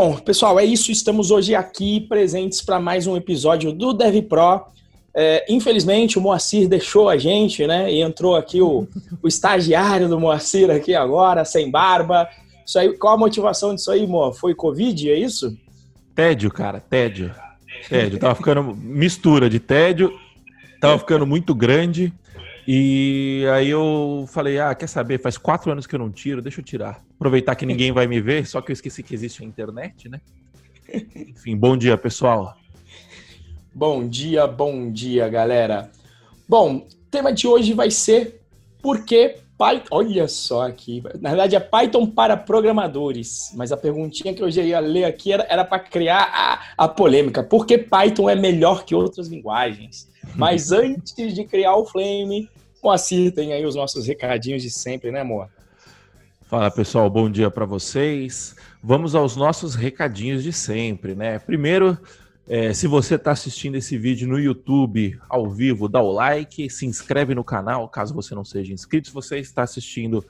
Bom, pessoal, é isso. Estamos hoje aqui presentes para mais um episódio do Dev Pro. É, infelizmente, o Moacir deixou a gente, né? E entrou aqui o, o estagiário do Moacir aqui agora, sem barba. Isso aí, qual a motivação disso aí, Mo? Foi Covid, é isso? Tédio, cara, tédio. Tédio. Tava ficando mistura de tédio, tava ficando muito grande. E aí eu falei, ah, quer saber? Faz quatro anos que eu não tiro, deixa eu tirar. Aproveitar que ninguém vai me ver, só que eu esqueci que existe a internet, né? Enfim, bom dia, pessoal. Bom dia, bom dia, galera. Bom, o tema de hoje vai ser por que Python. Olha só aqui. Na verdade, é Python para programadores. Mas a perguntinha que eu já ia ler aqui era, para criar a, a polêmica. Por que Python é melhor que outras linguagens? Mas antes de criar o Flame, Moacir tem aí os nossos recadinhos de sempre, né, amor? Fala pessoal, bom dia para vocês. Vamos aos nossos recadinhos de sempre, né? Primeiro, é, se você está assistindo esse vídeo no YouTube ao vivo, dá o like, se inscreve no canal, caso você não seja inscrito. Se você está assistindo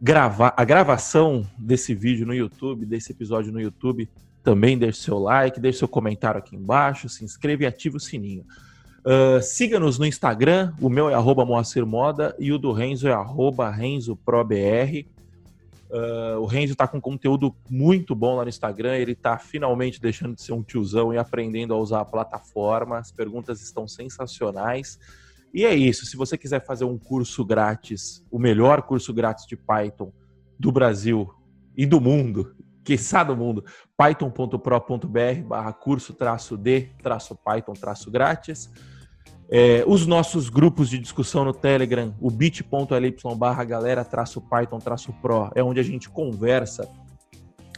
grava a gravação desse vídeo no YouTube, desse episódio no YouTube, também deixe seu like, deixe seu comentário aqui embaixo, se inscreva e ative o sininho. Uh, Siga-nos no Instagram, o meu é arroba Moacir Moda e o do Renzo é arroba RenzoProBR. Uh, o Renzo está com conteúdo muito bom lá no Instagram, ele está finalmente deixando de ser um tiozão e aprendendo a usar a plataforma. As perguntas estão sensacionais. E é isso, se você quiser fazer um curso grátis, o melhor curso grátis de Python do Brasil e do mundo, quiçá do mundo, python.pro.br barra curso traço de traço Python traço grátis. É, os nossos grupos de discussão no Telegram, o bit.ly barra galera traço Python traço Pro, é onde a gente conversa,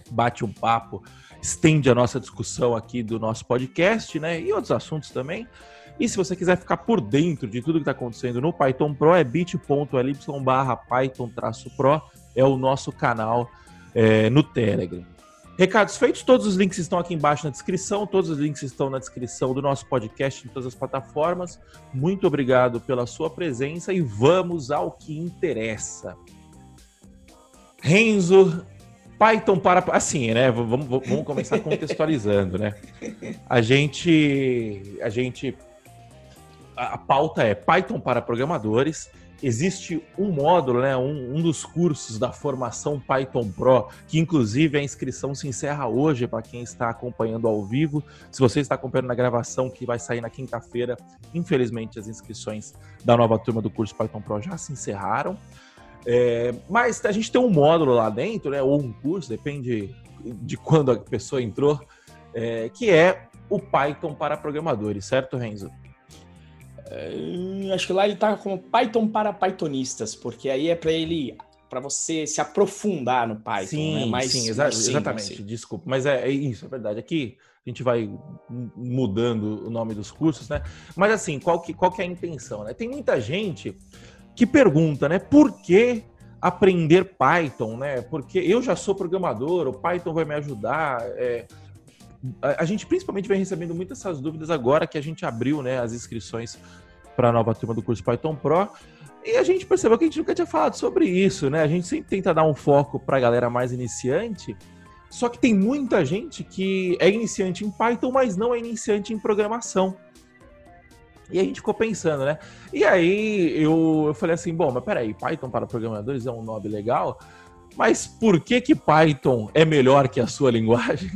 bate um papo, estende a nossa discussão aqui do nosso podcast, né? E outros assuntos também. E se você quiser ficar por dentro de tudo que está acontecendo no Python Pro, é bit.ly barra Python traço Pro, é o nosso canal é, no Telegram. Recados feitos, todos os links estão aqui embaixo na descrição, todos os links estão na descrição do nosso podcast em todas as plataformas. Muito obrigado pela sua presença e vamos ao que interessa. Renzo, Python para. Assim, né? Vamos, vamos começar contextualizando, né? A gente. A gente. A pauta é Python para programadores existe um módulo, né, um, um, dos cursos da formação Python Pro, que inclusive a inscrição se encerra hoje para quem está acompanhando ao vivo. Se você está acompanhando na gravação que vai sair na quinta-feira, infelizmente as inscrições da nova turma do curso Python Pro já se encerraram. É, mas a gente tem um módulo lá dentro, né, ou um curso, depende de quando a pessoa entrou, é, que é o Python para programadores, certo, Renzo? Uh, acho que lá ele tá como Python para Pythonistas, porque aí é para ele para você se aprofundar no Python, sim, né? Mais, sim, exa exatamente. Assim. Desculpa, mas é, é, isso, é verdade. Aqui a gente vai mudando o nome dos cursos, né? Mas assim, qual que, qual que é a intenção, né? Tem muita gente que pergunta, né? Por que aprender Python, né? Porque eu já sou programador, o Python vai me ajudar. É, a, gente principalmente vem recebendo muitas essas dúvidas agora que a gente abriu né, as inscrições para a nova turma do curso Python Pro. E a gente percebeu que a gente nunca tinha falado sobre isso, né? A gente sempre tenta dar um foco para a galera mais iniciante, só que tem muita gente que é iniciante em Python, mas não é iniciante em programação. E a gente ficou pensando, né? E aí eu, eu falei assim, bom, mas peraí, Python para programadores é um nome legal, mas por que que Python é melhor que a sua linguagem?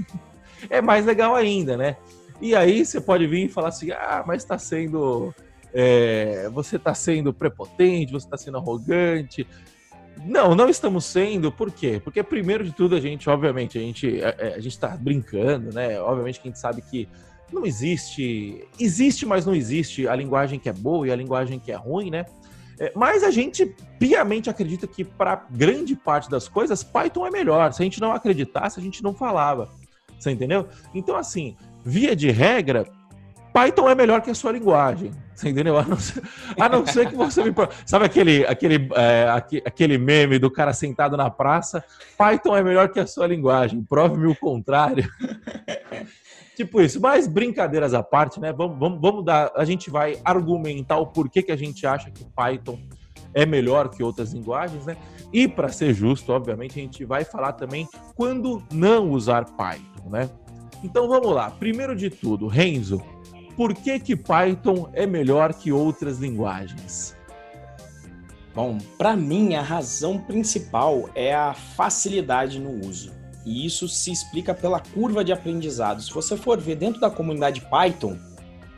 É mais legal ainda, né? E aí você pode vir e falar assim, ah, mas está sendo. É, você está sendo prepotente, você está sendo arrogante. Não, não estamos sendo, por quê? Porque primeiro de tudo a gente, obviamente, a gente a, é, é, a gente está brincando, né? Obviamente que a gente sabe que não existe, existe, mas não existe a linguagem que é boa e a linguagem que é ruim, né? É, mas a gente piamente acredita que para grande parte das coisas Python é melhor. Se a gente não acreditasse, a gente não falava. Você entendeu? Então, assim, via de regra, Python é melhor que a sua linguagem. Você entendeu? A não ser, a não ser que você me. Sabe aquele, aquele, é, aquele meme do cara sentado na praça? Python é melhor que a sua linguagem. Prove-me o contrário. tipo isso. Mas brincadeiras à parte, né? Vamos, vamos, vamos dar. A gente vai argumentar o porquê que a gente acha que Python é melhor que outras linguagens, né? E para ser justo, obviamente, a gente vai falar também quando não usar Python, né? Então vamos lá. Primeiro de tudo, Renzo, por que que Python é melhor que outras linguagens? Bom, para mim a razão principal é a facilidade no uso. E isso se explica pela curva de aprendizado. Se você for ver dentro da comunidade Python,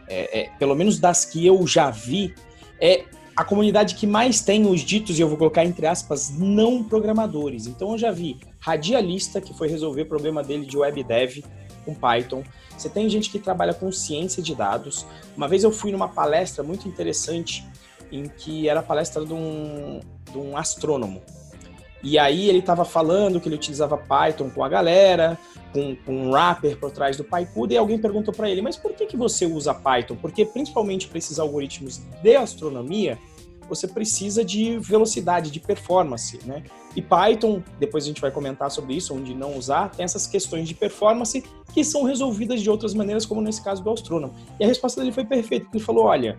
é, é, pelo menos das que eu já vi, é a comunidade que mais tem os ditos, e eu vou colocar entre aspas, não programadores. Então eu já vi radialista que foi resolver problema dele de web dev com Python. Você tem gente que trabalha com ciência de dados. Uma vez eu fui numa palestra muito interessante em que era a palestra de um, de um astrônomo. E aí ele estava falando que ele utilizava Python com a galera, com, com um wrapper por trás do PyCuda, e alguém perguntou para ele, mas por que, que você usa Python? Porque principalmente para esses algoritmos de astronomia, você precisa de velocidade, de performance, né? E Python, depois a gente vai comentar sobre isso, onde não usar, tem essas questões de performance que são resolvidas de outras maneiras, como nesse caso do astrônomo. E a resposta dele foi perfeita, ele falou, olha,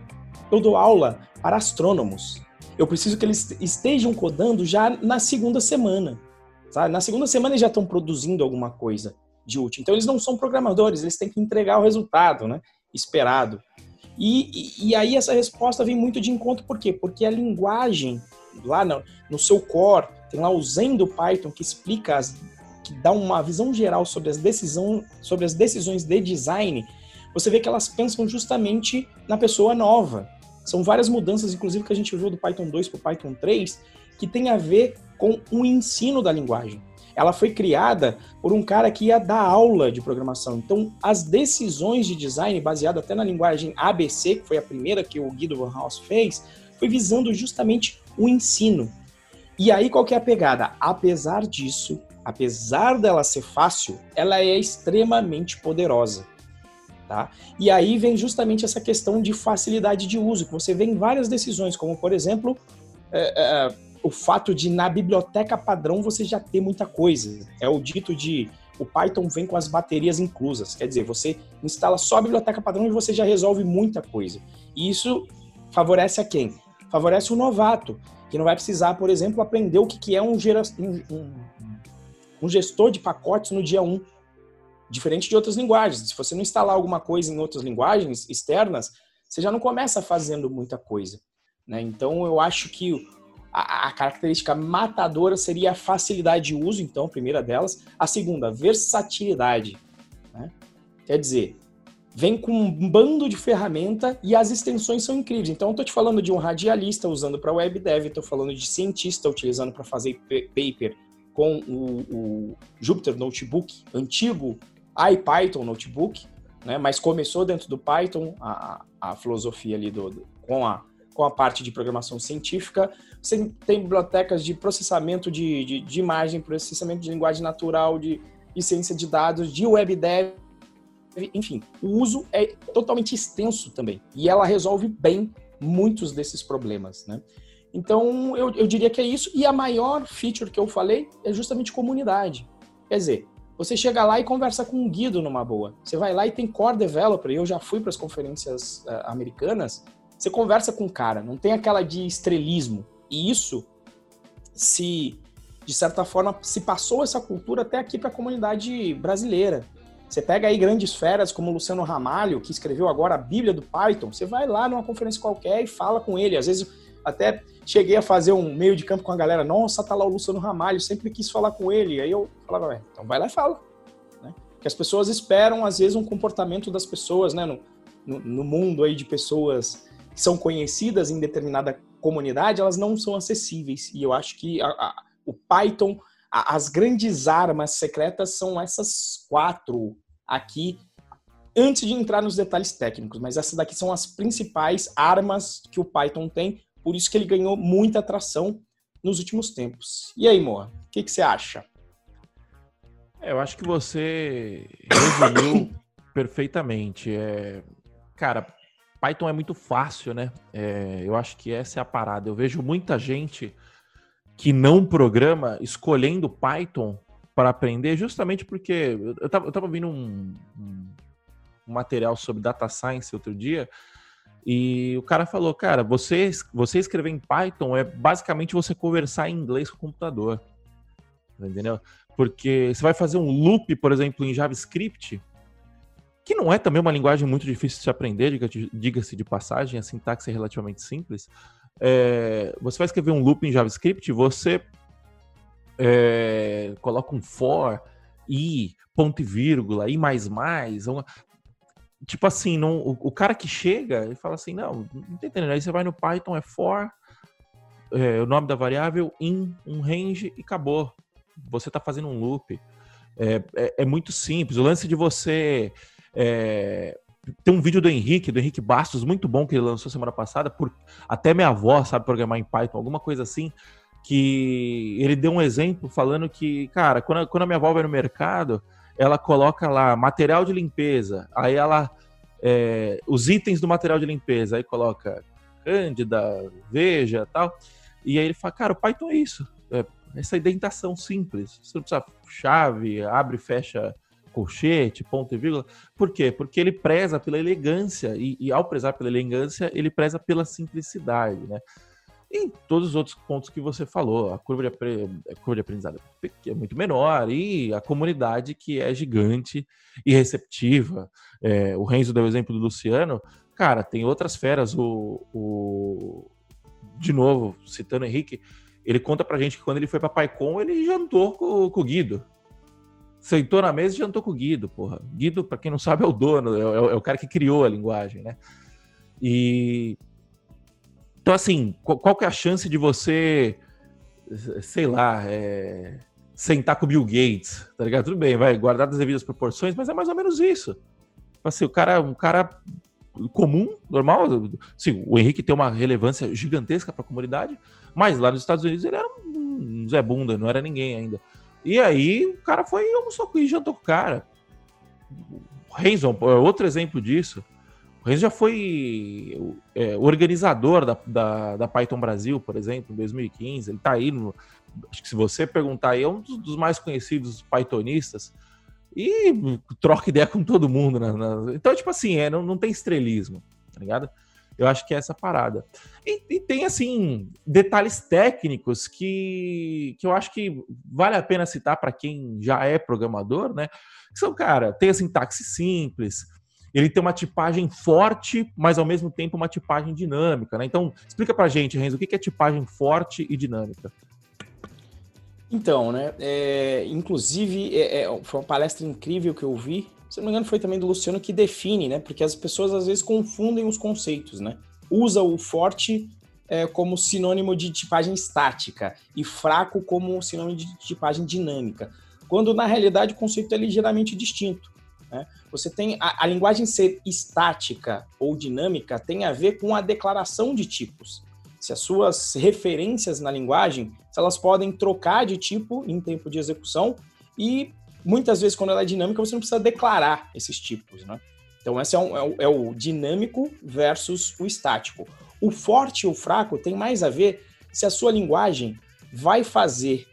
eu dou aula para astrônomos. Eu preciso que eles estejam codando já na segunda semana. Sabe? Na segunda semana eles já estão produzindo alguma coisa de útil. Então eles não são programadores, eles têm que entregar o resultado né, esperado. E, e, e aí essa resposta vem muito de encontro, por quê? Porque a linguagem, lá no, no seu core, tem lá o Zen do Python que explica, as, que dá uma visão geral sobre as, decisão, sobre as decisões de design, você vê que elas pensam justamente na pessoa nova. São várias mudanças, inclusive, que a gente viu do Python 2 para o Python 3, que tem a ver com o ensino da linguagem. Ela foi criada por um cara que ia dar aula de programação. Então, as decisões de design, baseado até na linguagem ABC, que foi a primeira que o Guido Van Haus fez, foi visando justamente o ensino. E aí, qual que é a pegada? Apesar disso, apesar dela ser fácil, ela é extremamente poderosa. Tá? E aí vem justamente essa questão de facilidade de uso, que você vê em várias decisões, como por exemplo, é, é, o fato de na biblioteca padrão você já ter muita coisa. É o dito de o Python vem com as baterias inclusas, quer dizer, você instala só a biblioteca padrão e você já resolve muita coisa. E isso favorece a quem? Favorece o novato, que não vai precisar, por exemplo, aprender o que é um, gera, um, gestor de pacotes no dia 1 Diferente de outras linguagens. Se você não instalar alguma coisa em outras linguagens externas, você já não começa fazendo muita coisa. Né? Então, eu acho que a, característica matadora seria a facilidade de uso, então, a primeira delas. A segunda, versatilidade. Né? Quer dizer, vem com um bando de ferramenta e as extensões são incríveis. Então, eu estou te falando de um radialista usando para web dev, estou falando de cientista utilizando para fazer paper com o, o Jupyter Notebook antigo IPython Notebook, né, mas começou dentro do Python a, a filosofia ali do, do, com, a, com a parte de programação científica. Você tem bibliotecas de processamento de, de, de imagem, processamento de linguagem natural, de, de ciência de dados, de web dev, enfim, o uso é totalmente extenso também. E ela resolve bem muitos desses problemas, né? Então, eu, eu diria que é isso. E a maior feature que eu falei é justamente comunidade. Quer dizer, você chega lá e conversa com um Guido numa boa. Você vai lá e tem core developer, eu já fui para as conferências uh, americanas, você conversa com o cara, não tem aquela de estrelismo. E isso se de certa forma se passou essa cultura até aqui para a comunidade brasileira. Você pega aí grandes feras como o Luciano Ramalho, que escreveu agora a Bíblia do Python, você vai lá numa conferência qualquer e fala com ele. Às vezes até cheguei a fazer um meio de campo com a galera. Nossa, tá lá o Luciano Ramalho, sempre quis falar com ele. Aí eu falava, então vai lá e fala. Né? Que as pessoas esperam, às vezes, um comportamento das pessoas, né? No, no, no, mundo aí de pessoas são conhecidas em determinada comunidade, elas não são acessíveis. E eu acho que a, a, o Python, a, as grandes armas secretas são essas quatro aqui, antes de entrar nos detalhes técnicos. Mas essas daqui são as principais armas que o Python tem por isso que ele ganhou muita atração nos últimos tempos. E aí, Moa, o que, que você acha? É, eu acho que você resumiu perfeitamente. É, cara, Python é muito fácil, né? É, eu acho que essa é a parada. Eu vejo muita gente que não programa escolhendo Python para aprender, justamente porque eu estava vendo um, um, material sobre data science outro dia E o cara falou, cara, você, você escrever em Python é basicamente você conversar em inglês com o computador. Entendeu? Porque você vai fazer um loop, por exemplo, em JavaScript, que não é também uma linguagem muito difícil de se aprender, diga-se de passagem, a sintaxe é relativamente simples. É, você vai escrever um loop em JavaScript, você é, coloca um for, i, ponto e vírgula, i mais mais, uma, tipo assim, não, o, o, cara que chega e fala assim, não, não tá entendendo. Aí você vai no Python, é for, é, o nome da variável, in, um range e acabou. Você está fazendo um loop. É, é, é, muito simples. O lance de você. É, tem um vídeo do Henrique, do Henrique Bastos, muito bom, que ele lançou semana passada, por até minha avó sabe programar em Python, alguma coisa assim, que ele deu um exemplo falando que, cara, quando, quando a minha avó vai no mercado, ela coloca lá material de limpeza, aí ela é, os itens do material de limpeza, aí coloca Cândida, Veja, tal. E aí ele fala, cara, o Python é isso, é essa indentação simples. Você não precisa chave, abre e fecha colchete, ponto e vírgula. Por quê? Porque ele preza pela elegância e, e ao prezar pela elegância, ele preza pela simplicidade, né? E todos os outros pontos que você falou, a curva de, a curva de aprendizado é muito menor e a comunidade que é gigante e receptiva. É, o Renzo deu o exemplo do Luciano. Cara, tem outras feras. O, o... De novo, citando o Henrique, ele conta pra gente que quando ele foi pra PyCon, ele jantou com, com o Guido. Sentou na mesa e jantou com o Guido, porra. Guido, para quem não sabe, é o dono, é, é, o cara que criou a linguagem, né? E então, assim, qual, qual que é a chance de você, sei lá, é, sentar com o Bill Gates, tá ligado? Tudo bem, vai guardar as devidas proporções, mas é mais ou menos isso. Assim, o cara, um cara comum, normal. Sim, o Henrique tem uma relevância gigantesca para a comunidade, mas lá nos Estados Unidos ele era um Zé Bunda, não era ninguém ainda. E aí o cara foi e almoçou com e jantou com o cara. O Renzo é outro exemplo disso. O Renzo já foi é, organizador da, da, da, Python Brasil, por exemplo, em 2015. Ele está aí no. Acho que se você perguntar aí, é um dos, dos mais conhecidos Pythonistas. E troca ideia com todo mundo. Né? Então, tipo assim, é, não, não tem estrelismo, tá ligado? Eu acho que é essa parada. E, e, tem, assim, detalhes técnicos que, que eu acho que vale a pena citar para quem já é programador, né? Que são, cara, tem a sintaxe simples, ele tem uma tipagem forte, mas ao mesmo tempo uma tipagem dinâmica, né? Então, explica pra gente, Renzo, o que é tipagem forte e dinâmica? Então, né? É, inclusive, é, é, foi uma palestra incrível que eu vi. Se não me engano, foi também do Luciano que define, né? Porque as pessoas às vezes confundem os conceitos, né? Usa o forte é, como sinônimo de tipagem estática e fraco como sinônimo de tipagem dinâmica, quando na realidade o conceito é ligeiramente distinto. Né? Você tem a, a, linguagem ser estática ou dinâmica tem a ver com a declaração de tipos. Se as suas referências na linguagem, se elas podem trocar de tipo em tempo de execução e muitas vezes quando ela é dinâmica você não precisa declarar esses tipos, né? Então esse é, um, é, o, é o dinâmico versus o estático. O forte e o fraco tem mais a ver se a sua linguagem vai fazer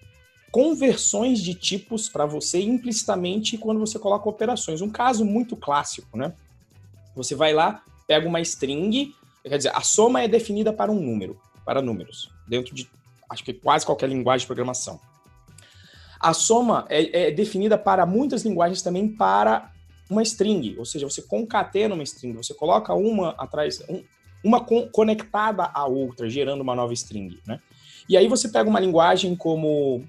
conversões de tipos para você implicitamente quando você coloca operações. Um caso muito clássico, né? Você vai lá, pega uma string, quer dizer, a soma é definida para um número, para números, dentro de acho que quase qualquer linguagem de programação. A soma é, é definida para muitas linguagens também para uma string, ou seja, você concatena uma string, você coloca uma atrás, um, uma con conectada à outra, gerando uma nova string, né? E aí você pega uma linguagem como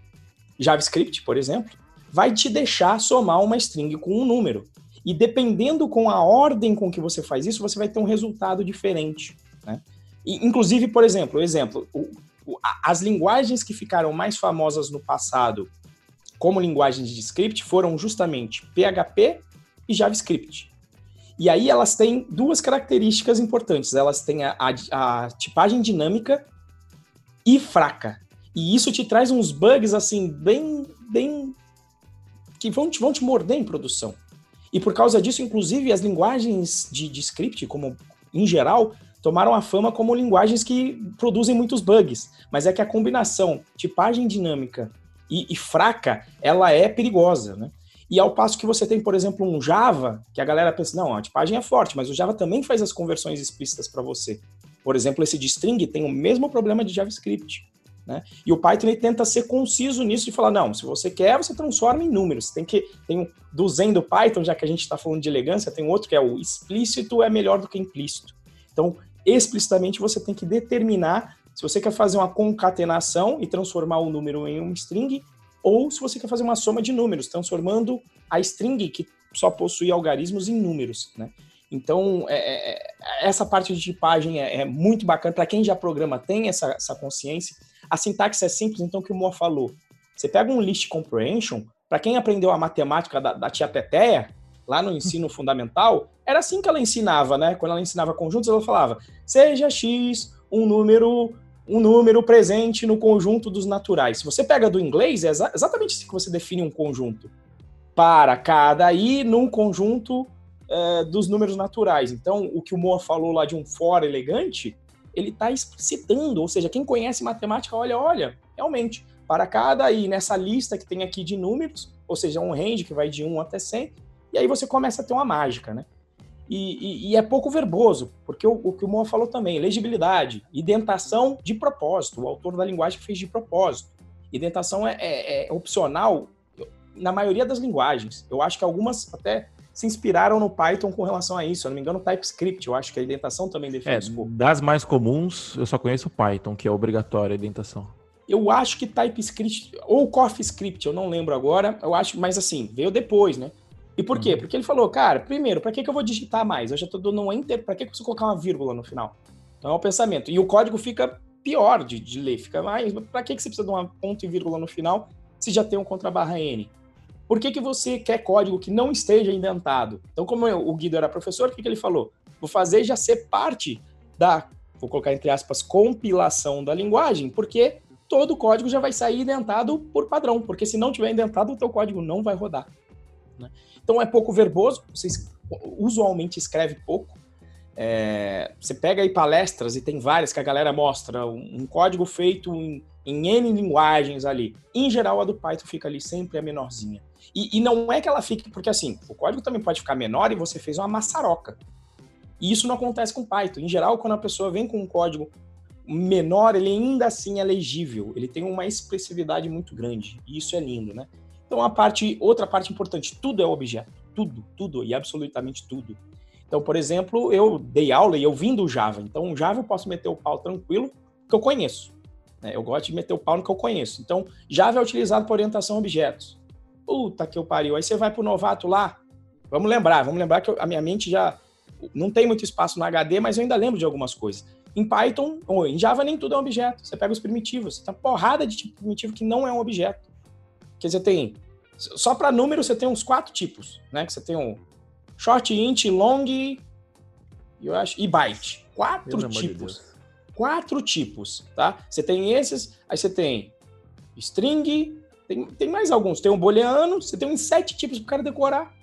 JavaScript, por exemplo, vai te deixar somar uma string com um número. E dependendo com a ordem com que você faz isso, você vai ter um resultado diferente. Né? E, inclusive, por exemplo, exemplo, o, o, as linguagens que ficaram mais famosas no passado como linguagens de script foram justamente PHP e JavaScript. E aí elas têm duas características importantes. Elas têm a, a, a tipagem dinâmica e fraca. E isso te traz uns bugs assim, bem, bem. que vão te, vão te morder em produção. E por causa disso, inclusive, as linguagens de, de script, como em geral, tomaram a fama como linguagens que produzem muitos bugs. Mas é que a combinação tipagem dinâmica e, e fraca, ela é perigosa, né? E ao passo que você tem, por exemplo, um Java, que a galera pensa, não, a tipagem é forte, mas o Java também faz as conversões explícitas para você. Por exemplo, esse de string tem o mesmo problema de JavaScript. Né? E o Python tenta ser conciso nisso e falar, não, se você quer, você transforma em números. Tem que tem um, do Zen do Python, já que a gente está falando de elegância, tem outro que é o explícito é melhor do que implícito. Então, explicitamente você tem que determinar se você quer fazer uma concatenação e transformar o número em um string, ou se você quer fazer uma soma de números, transformando a string que só possui algarismos em números, né? Então, é, é, é essa parte de tipagem é, é muito bacana. Para quem já programa, tem essa, essa consciência. A sintaxe é simples, então, o que o Moa falou. Você pega um list comprehension, para quem aprendeu a matemática da, da tia Teteia, lá no ensino fundamental, era assim que ela ensinava, né? Quando ela ensinava conjuntos, ela falava: seja x um número um número presente no conjunto dos naturais. Se você pega do inglês, é exa exatamente assim que você define um conjunto. Para cada i num conjunto uh, dos números naturais. Então, o que o Moa falou lá de um for elegante, ele está explicitando, ou seja, quem conhece matemática, olha, olha, realmente, para cada i nessa lista que tem aqui de números, ou seja, um range que vai de 1 até 100, e aí você começa a ter uma mágica, né? E, e, e é pouco verboso, porque o, o que o Moa falou também, legibilidade, identação de propósito, o autor da linguagem fez de propósito. Identação é, é, é opcional na maioria das linguagens. Eu acho que algumas até se inspiraram no Python com relação a isso. Se eu não me engano, TypeScript, eu acho que a indentação também define é, o Das mais comuns, eu só conheço o Python, que é obrigatório a indentação. Eu acho que TypeScript, ou CoffeeScript, eu não lembro agora, eu acho, mas assim, veio depois, né? E por quê? Uhum. Porque ele falou, cara, primeiro, para que, que eu vou digitar mais? Eu já tô dando um enter, para que, que eu preciso colocar uma vírgula no final? Então é o pensamento. E o código fica pior de, de ler, fica mais. Para que, que você precisa de uma ponto e vírgula no final se já tem um contra barra N? Por que, que você quer código que não esteja indentado? Então, como eu, o Guido era professor, o que, que ele falou? Vou fazer já ser parte da, vou colocar entre aspas, compilação da linguagem, porque todo código já vai sair indentado por padrão, porque se não tiver indentado, o teu código não vai rodar. Né? Então é pouco verboso, você usualmente escreve pouco. É, você pega aí palestras e tem várias que a galera mostra um, um código feito em, em N linguagens ali. Em geral, a do Python fica ali sempre a menorzinha. E, e, não é que ela fique, porque assim, o código também pode ficar menor e você fez uma maçaroca. E isso não acontece com Python. Em geral, quando a pessoa vem com um código menor, ele ainda assim é legível. Ele tem uma expressividade muito grande. E isso é lindo, né? Então, a parte, outra parte importante, tudo é objeto. Tudo, tudo e absolutamente tudo. Então, por exemplo, eu dei aula e eu vim do Java. Então, o Java eu posso meter o pau tranquilo, que eu conheço. Né? Eu gosto de meter o pau no que eu conheço. Então, Java é utilizado para orientação a objetos. Puta que eu pariu. Aí você vai pro novato lá. Vamos lembrar, vamos lembrar que a minha mente já não tem muito espaço no HD, mas eu ainda lembro de algumas coisas. Em Python, ou em Java, nem tudo é um objeto. Você pega os primitivos, você tem uma porrada de tipo primitivo que não é um objeto. Quer dizer, tem. Só para número você tem uns quatro tipos, né? Que você tem um short, int, long eu acho, e byte. Quatro tipos. De quatro tipos, tá? Você tem esses, aí você tem string, tem, tem mais alguns. Tem um booleano, você tem uns sete tipos para o cara decorar.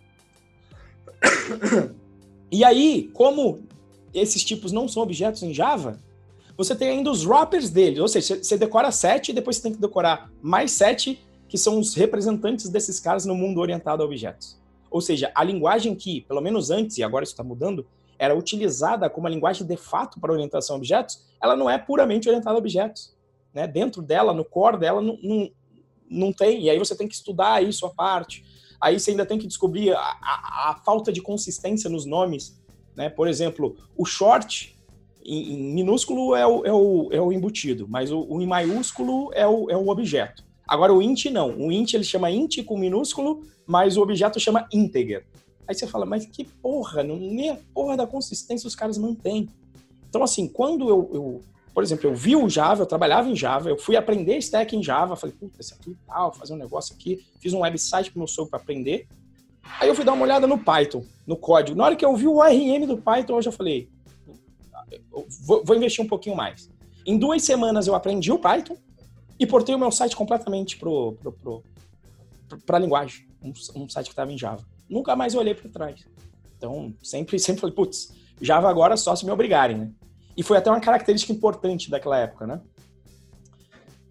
E aí, como esses tipos não são objetos em Java, você tem ainda os wrappers deles. Ou seja, você decora sete e depois você tem que decorar mais sete, que são os representantes desses caras no mundo orientado a objetos. Ou seja, a linguagem que, pelo menos antes, e agora isso está mudando, era utilizada como a linguagem de fato para orientação a objetos, ela não é puramente orientada a objetos. Né? Dentro dela, no core dela, não, não, não tem, e aí você tem que estudar isso à parte. Aí você ainda tem que descobrir a, a, a falta de consistência nos nomes. Né? Por exemplo, o short em, em minúsculo é o, é, o, é o embutido, mas o, o em maiúsculo é o, é o objeto. Agora o int não. O int ele chama int com minúsculo, mas o objeto chama integer. Aí você fala, mas que porra, não, nem a porra da consistência os caras mantêm. Então, assim, quando eu, eu por exemplo, eu vi o Java, eu trabalhava em Java, eu fui aprender stack em Java, falei, puta, esse aqui tal, fazer um negócio aqui, fiz um website pro meu sogro para aprender. Aí eu fui dar uma olhada no Python, no código. Na hora que eu vi o RM do Python, eu já falei, vou, vou investir um pouquinho mais. Em duas semanas eu aprendi o Python e portei o meu site completamente pro, pro, pro, pra linguagem, um, um site que estava em Java. Nunca mais olhei para trás. Então, sempre, sempre falei, putz, Java agora só se me obrigarem, né? E foi até uma característica importante daquela época, né?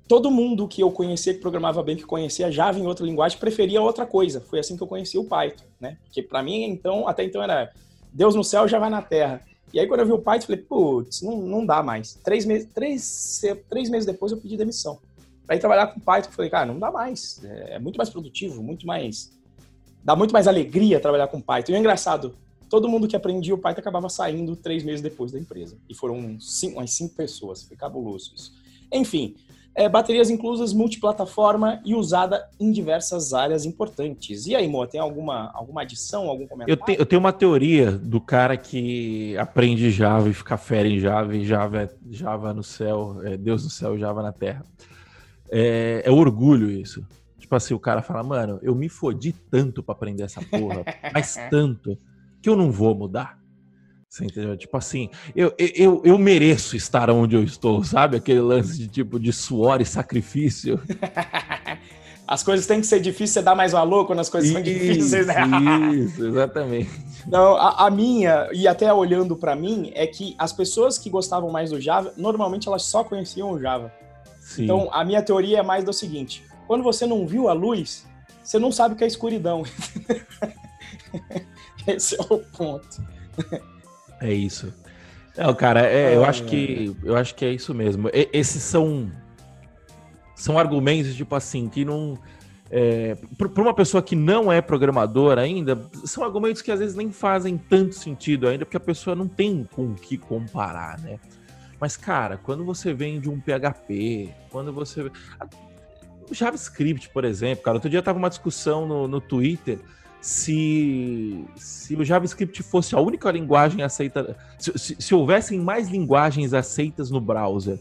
todo mundo que eu conhecia que programava bem, que conhecia Java em outra linguagem, preferia outra coisa. Foi assim que eu conheci o Python, né? Porque para mim, então, até então era Deus no céu, Java na terra. E aí quando eu vi o Python, falei, putz, não, não dá mais. Três, meses, três, três meses depois eu pedi demissão. Para ir trabalhar com Python, falei, cara, não dá mais. É, é muito mais produtivo, muito mais... Dá muito mais alegria trabalhar com Python. E é engraçado, todo mundo que aprendia o Python acabava saindo três meses depois da empresa. E foram cinco, umas cinco pessoas. Foi cabuloso isso. Enfim, é, baterias inclusas, multiplataforma e usada em diversas áreas importantes. E aí, Mo, tem alguma, alguma adição, algum comentário? Eu, te, eu tenho uma teoria do cara que aprende Java e fica fera em Java, e Java é Java no céu, é Deus no céu, Java na terra. É, é orgulho isso. Tipo assim, o cara fala, mano, eu me fodi tanto para aprender essa porra, mas tanto, que eu não vou mudar. Você entendeu? Tipo assim, eu, eu, eu mereço estar onde eu estou, sabe? Aquele lance de tipo de suor e sacrifício. As coisas têm que ser difíceis, você dá mais valor quando as coisas isso, são difíceis, né? Isso, exatamente. Não, a, a minha, e até olhando para mim, é que as pessoas que gostavam mais do Java, normalmente elas só conheciam o Java. Sim. Então, a minha teoria é mais do seguinte: quando você não viu a luz, você não sabe o que é escuridão. Esse é o ponto. É isso. Não, cara, é, eu acho que eu acho que é isso mesmo. E, esses são são argumentos tipo assim que não é, para uma pessoa que não é programador ainda, são argumentos que às vezes nem fazem tanto sentido ainda, porque a pessoa não tem com o que comparar, né? Mas, cara, quando você vem de um PHP, quando você. O JavaScript, por exemplo, cara, outro dia tava uma discussão no, no Twitter se, se o JavaScript fosse a única linguagem aceita, se, se, se, houvessem mais linguagens aceitas no browser,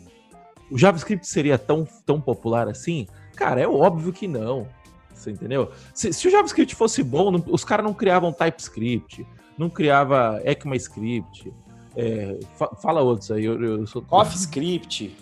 o JavaScript seria tão, tão popular assim? Cara, é óbvio que não. Você entendeu? Se, se o JavaScript fosse bom, não, os caras não criavam TypeScript, não criava ECMAScript. É, fa, fala outros aí. Eu, eu sou... CoffeeScript.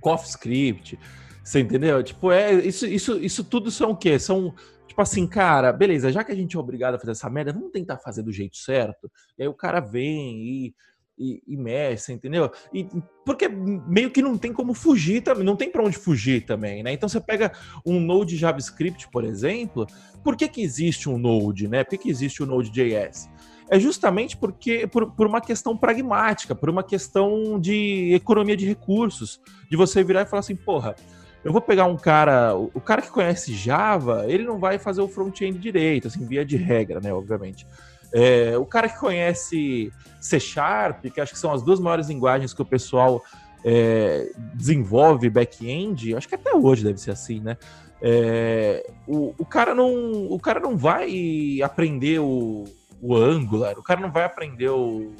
CoffeeScript. Você entendeu? Tipo, é, isso, isso, isso tudo são o quê? São Tipo assim, cara, beleza, já que a gente é obrigado a fazer essa merda, vamos tentar fazer do jeito certo. E aí o cara vem e, e, e mexe, entendeu? E, porque meio que não tem como fugir também, não tem para onde fugir também, né? Então você pega um Node JavaScript, por exemplo, por que, que existe um Node, né? Por que, que existe o Node.js? É justamente porque por, por uma questão pragmática, por uma questão de economia de recursos, de você virar e falar assim, porra, eu vou pegar um cara, o cara que conhece Java, ele não vai fazer o front-end direito, assim, via de regra, né, obviamente. É, o cara que conhece C Sharp, que acho que são as duas maiores linguagens que o pessoal é, desenvolve back-end, acho que até hoje deve ser assim, né? É, o, o, cara não, o cara não vai aprender o, o Angular, o cara não vai aprender o,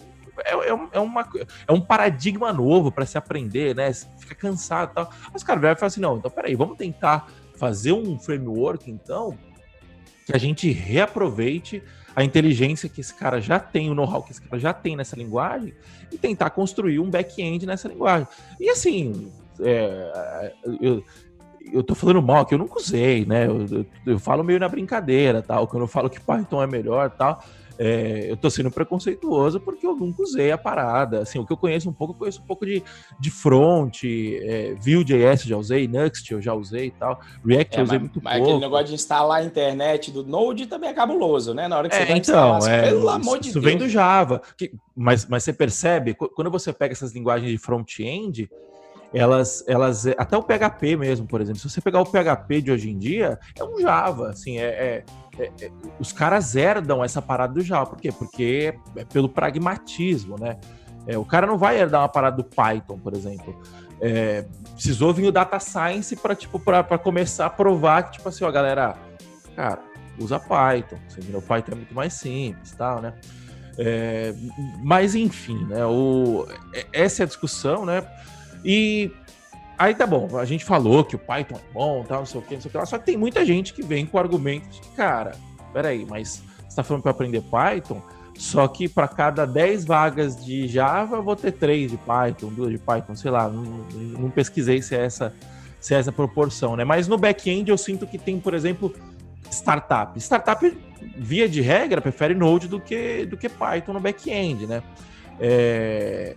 é, é, é, uma, é um paradigma novo para se aprender, né? Fica cansado e tal. Mas o cara vai falar assim: não, então peraí, vamos tentar fazer um framework, então, que a gente reaproveite a inteligência que esse cara já tem, o know-how que esse cara já tem nessa linguagem, e tentar construir um back-end nessa linguagem. E assim, é, eu, eu tô falando mal que eu nunca usei, né? Eu, eu, eu, falo meio na brincadeira, tal, quando eu falo que Python é melhor, tal. É, eu tô sendo preconceituoso porque eu nunca usei a parada. Assim, o que eu conheço um pouco, eu conheço um pouco de, de front, é, Vue.js já usei, Next eu já usei e tal, React é, eu usei mas, muito mas pouco. aquele negócio de instalar a internet do Node também é cabuloso, né? Na hora que você é, vai então, instalar, é, pelo amor de isso Deus. Isso vem do Java. Que, mas, mas você percebe, quando você pega essas linguagens de front-end, elas, elas, até o PHP mesmo, por exemplo, se você pegar o PHP de hoje em dia, é um Java, assim, é, é, é, é os caras herdam essa parada do Java, por quê? Porque é pelo pragmatismo, né? É, o cara não vai herdar uma parada do Python, por exemplo. É, precisou vir o Data Science para tipo, começar a provar que, tipo assim, ó, galera, cara, usa Python, entendeu? O Python é muito mais simples tal, né? É, mas enfim, né? O, essa é a discussão, né? E aí tá bom, a gente falou que o Python é bom, tal, não sei o que, não sei o que lá, só que tem muita gente que vem com argumentos de, cara, peraí, mas você tá falando para aprender Python? Só que para cada 10 vagas de Java, vou ter 3 de Python, 2 de Python, sei lá, não, não pesquisei se é, essa, se é essa proporção, né? Mas no back-end eu sinto que tem, por exemplo, startup. Startup, via de regra, prefere Node do que, do que Python no back-end, né? É,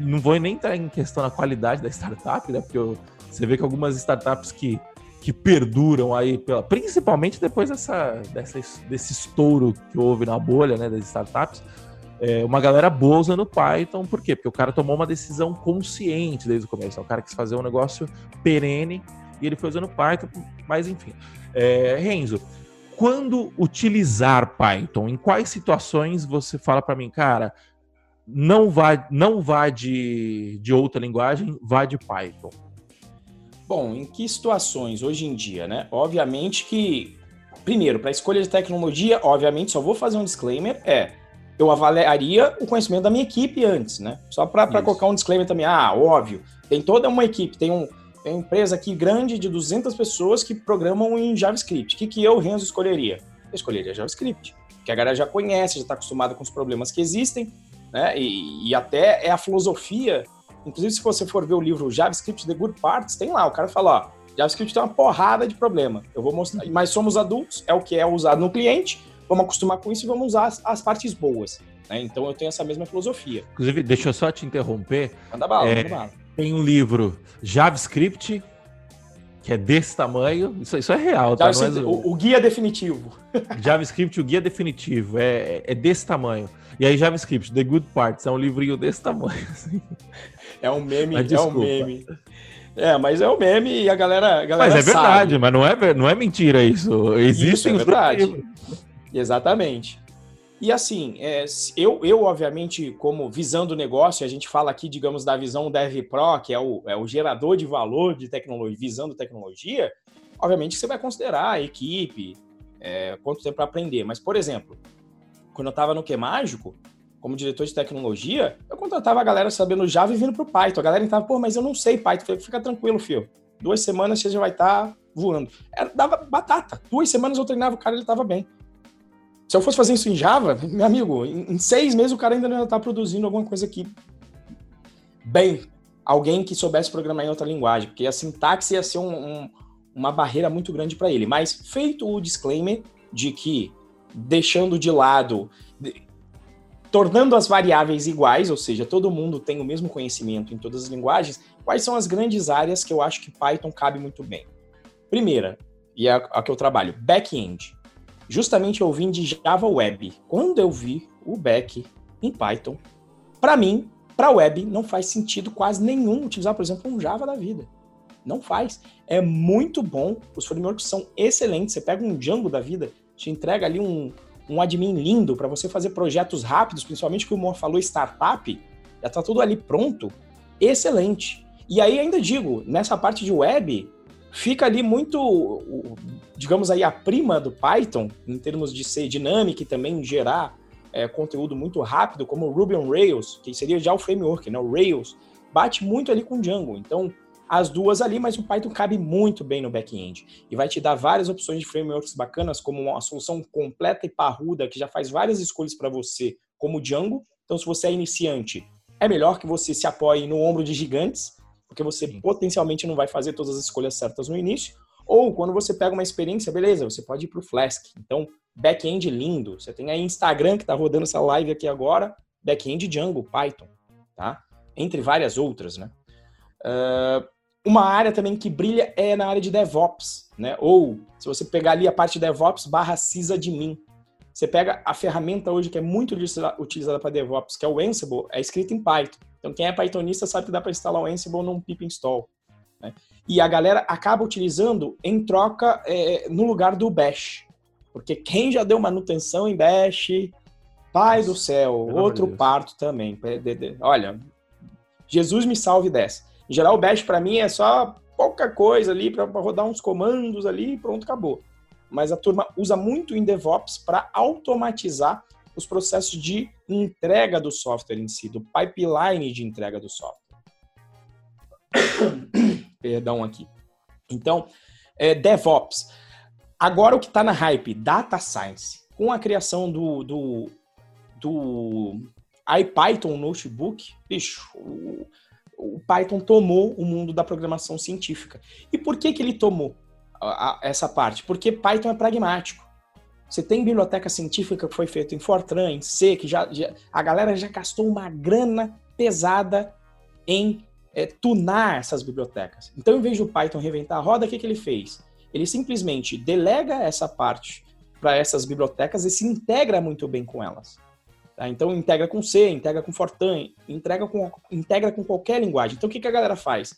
não vou nem entrar em questão da qualidade da startup, né? Porque eu, Você vê que algumas startups que, que perduram aí, pela, principalmente depois dessa, dessa, desse estouro que houve na bolha né, das startups, é, uma galera boa usando Python, por quê? Porque o cara tomou uma decisão consciente desde o começo. O cara quis fazer um negócio perene e ele foi usando Python, mas enfim. É, Renzo, quando utilizar Python? Em quais situações você fala para mim, cara, não vá, não vá de, de outra linguagem, vá de Python? Bom, em que situações hoje em dia, né? Obviamente que, primeiro, para escolha de tecnologia, obviamente, só vou fazer um disclaimer, é eu avaliaria o conhecimento da minha equipe antes, né? Só para colocar um disclaimer também. Ah, óbvio, tem toda uma equipe, tem, um, tem uma empresa aqui grande de 200 pessoas que programam em JavaScript. O que, que eu, Renzo, escolheria? Eu escolheria JavaScript, que a galera já conhece, já está acostumada com os problemas que existem, né? E, e, até é a filosofia. Inclusive, se você for ver o livro JavaScript The Good Parts, tem lá, o cara fala, ó, JavaScript tem uma porrada de problema. Eu vou mostrar, mas somos adultos, é o que é usado no cliente, vamos acostumar com isso e vamos usar as, as partes boas. Né? Então eu tenho essa mesma filosofia. Inclusive, deixa eu só te interromper. Manda bala, é, manda bala. Tem um livro JavaScript, que é desse tamanho. Isso, isso é real, tá? É... o, o, guia definitivo. JavaScript, o guia definitivo. É, é desse tamanho. E aí, JavaScript, The Good Parts, é um livrinho desse tamanho. Assim. É um meme, é um meme. É, mas é o um meme e a galera, a galera Mas é sabe. verdade, mas não é, não é mentira isso. Existem isso é verdade. Exatamente. E assim, é, eu, eu, obviamente, como visando o negócio, a gente fala aqui, digamos, da visão Dev Pro, que é o, é o gerador de valor de tecnologia, visando tecnologia, obviamente você vai considerar a equipe, é, quanto tempo para aprender. Mas, por exemplo, quando eu estava no Que Mágico, como diretor de tecnologia, eu contratava a galera sabendo Java e vindo para o Python. A galera estava, pô, mas eu não sei Python. falei, fica tranquilo, filho. Duas semanas você já vai estar tá voando. Era, dava batata. Duas semanas eu treinava o cara, ele estava bem. Se eu fosse fazer isso em Java, meu amigo, em, seis meses o cara ainda não estar produzindo alguma coisa aqui bem. Alguém que soubesse programar em outra linguagem, porque a sintaxe ia ser um, um, uma barreira muito grande para ele. Mas feito o disclaimer de que, deixando de lado, de, tornando as variáveis iguais, ou seja, todo mundo tem o mesmo conhecimento em todas as linguagens, quais são as grandes áreas que eu acho que Python cabe muito bem? Primeira, e é a, a que eu trabalho, back-end justamente eu vim de Java Web. Quando eu vi o back em Python, para mim, para web, não faz sentido quase nenhum utilizar, por exemplo, um Java da vida. Não faz. É muito bom, os frameworks são excelentes. Você pega um Django da vida, te entrega ali um, um admin lindo para você fazer projetos rápidos, principalmente que o Mo falou startup, já está tudo ali pronto. Excelente. E aí ainda digo, nessa parte de web, fica ali muito, digamos aí, a prima do Python, em termos de ser dinâmico e também gerar é, conteúdo muito rápido, como o Ruby on Rails, que seria já o framework, né? O Rails, bate muito ali com Django. Então, as duas ali, mas o Python cabe muito bem no back-end. E vai te dar várias opções de frameworks bacanas, como uma solução completa e parruda, que já faz várias escolhas para você, como o Django. Então, se você é iniciante, é melhor que você se apoie no ombro de gigantes, porque você Sim. potencialmente não vai fazer todas as escolhas certas no início. Ou quando você pega uma experiência, beleza, você pode ir para o Flask. Então, back-end lindo. Você tem aí Instagram que está rodando essa live aqui agora, back-end Django, Python, tá? Entre várias outras, né? Uh, uma área também que brilha é na área de DevOps, né? Ou se você pegar ali a parte de DevOps barra sysadmin, você pega a ferramenta hoje que é muito utilizada para DevOps, que é o Ansible, é escrita em Python. Então, quem é Pythonista sabe que dá para instalar o Ansible num pip install. Né? E a galera acaba utilizando em troca é, no lugar do Bash. Porque quem já deu manutenção em Bash, pai do céu, outro parto também. Olha, Jesus me salve dessa. Em geral, o Bash para mim é só pouca coisa ali para rodar uns comandos ali e pronto, acabou. Mas a turma usa muito em DevOps para automatizar os processos de entrega do software em si, do pipeline de entrega do software. Perdão aqui. Então, é, DevOps. Agora o que está na hype, Data Science. Com a criação do, do, do IPython Notebook, bicho, o, o Python tomou o mundo da programação científica. E por que, que ele tomou a, a, essa parte? Porque Python é pragmático. Você tem biblioteca científica que foi feita em Fortran, em C, que já, já, a galera já gastou uma grana pesada em é, tunar essas bibliotecas. Então, em vez do Python reventar a roda, o que, que ele fez? Ele simplesmente delega essa parte para essas bibliotecas e se integra muito bem com elas. Tá? Então, integra com C, integra com Fortran, integra com, integra com qualquer linguagem. Então, o que, que a galera faz?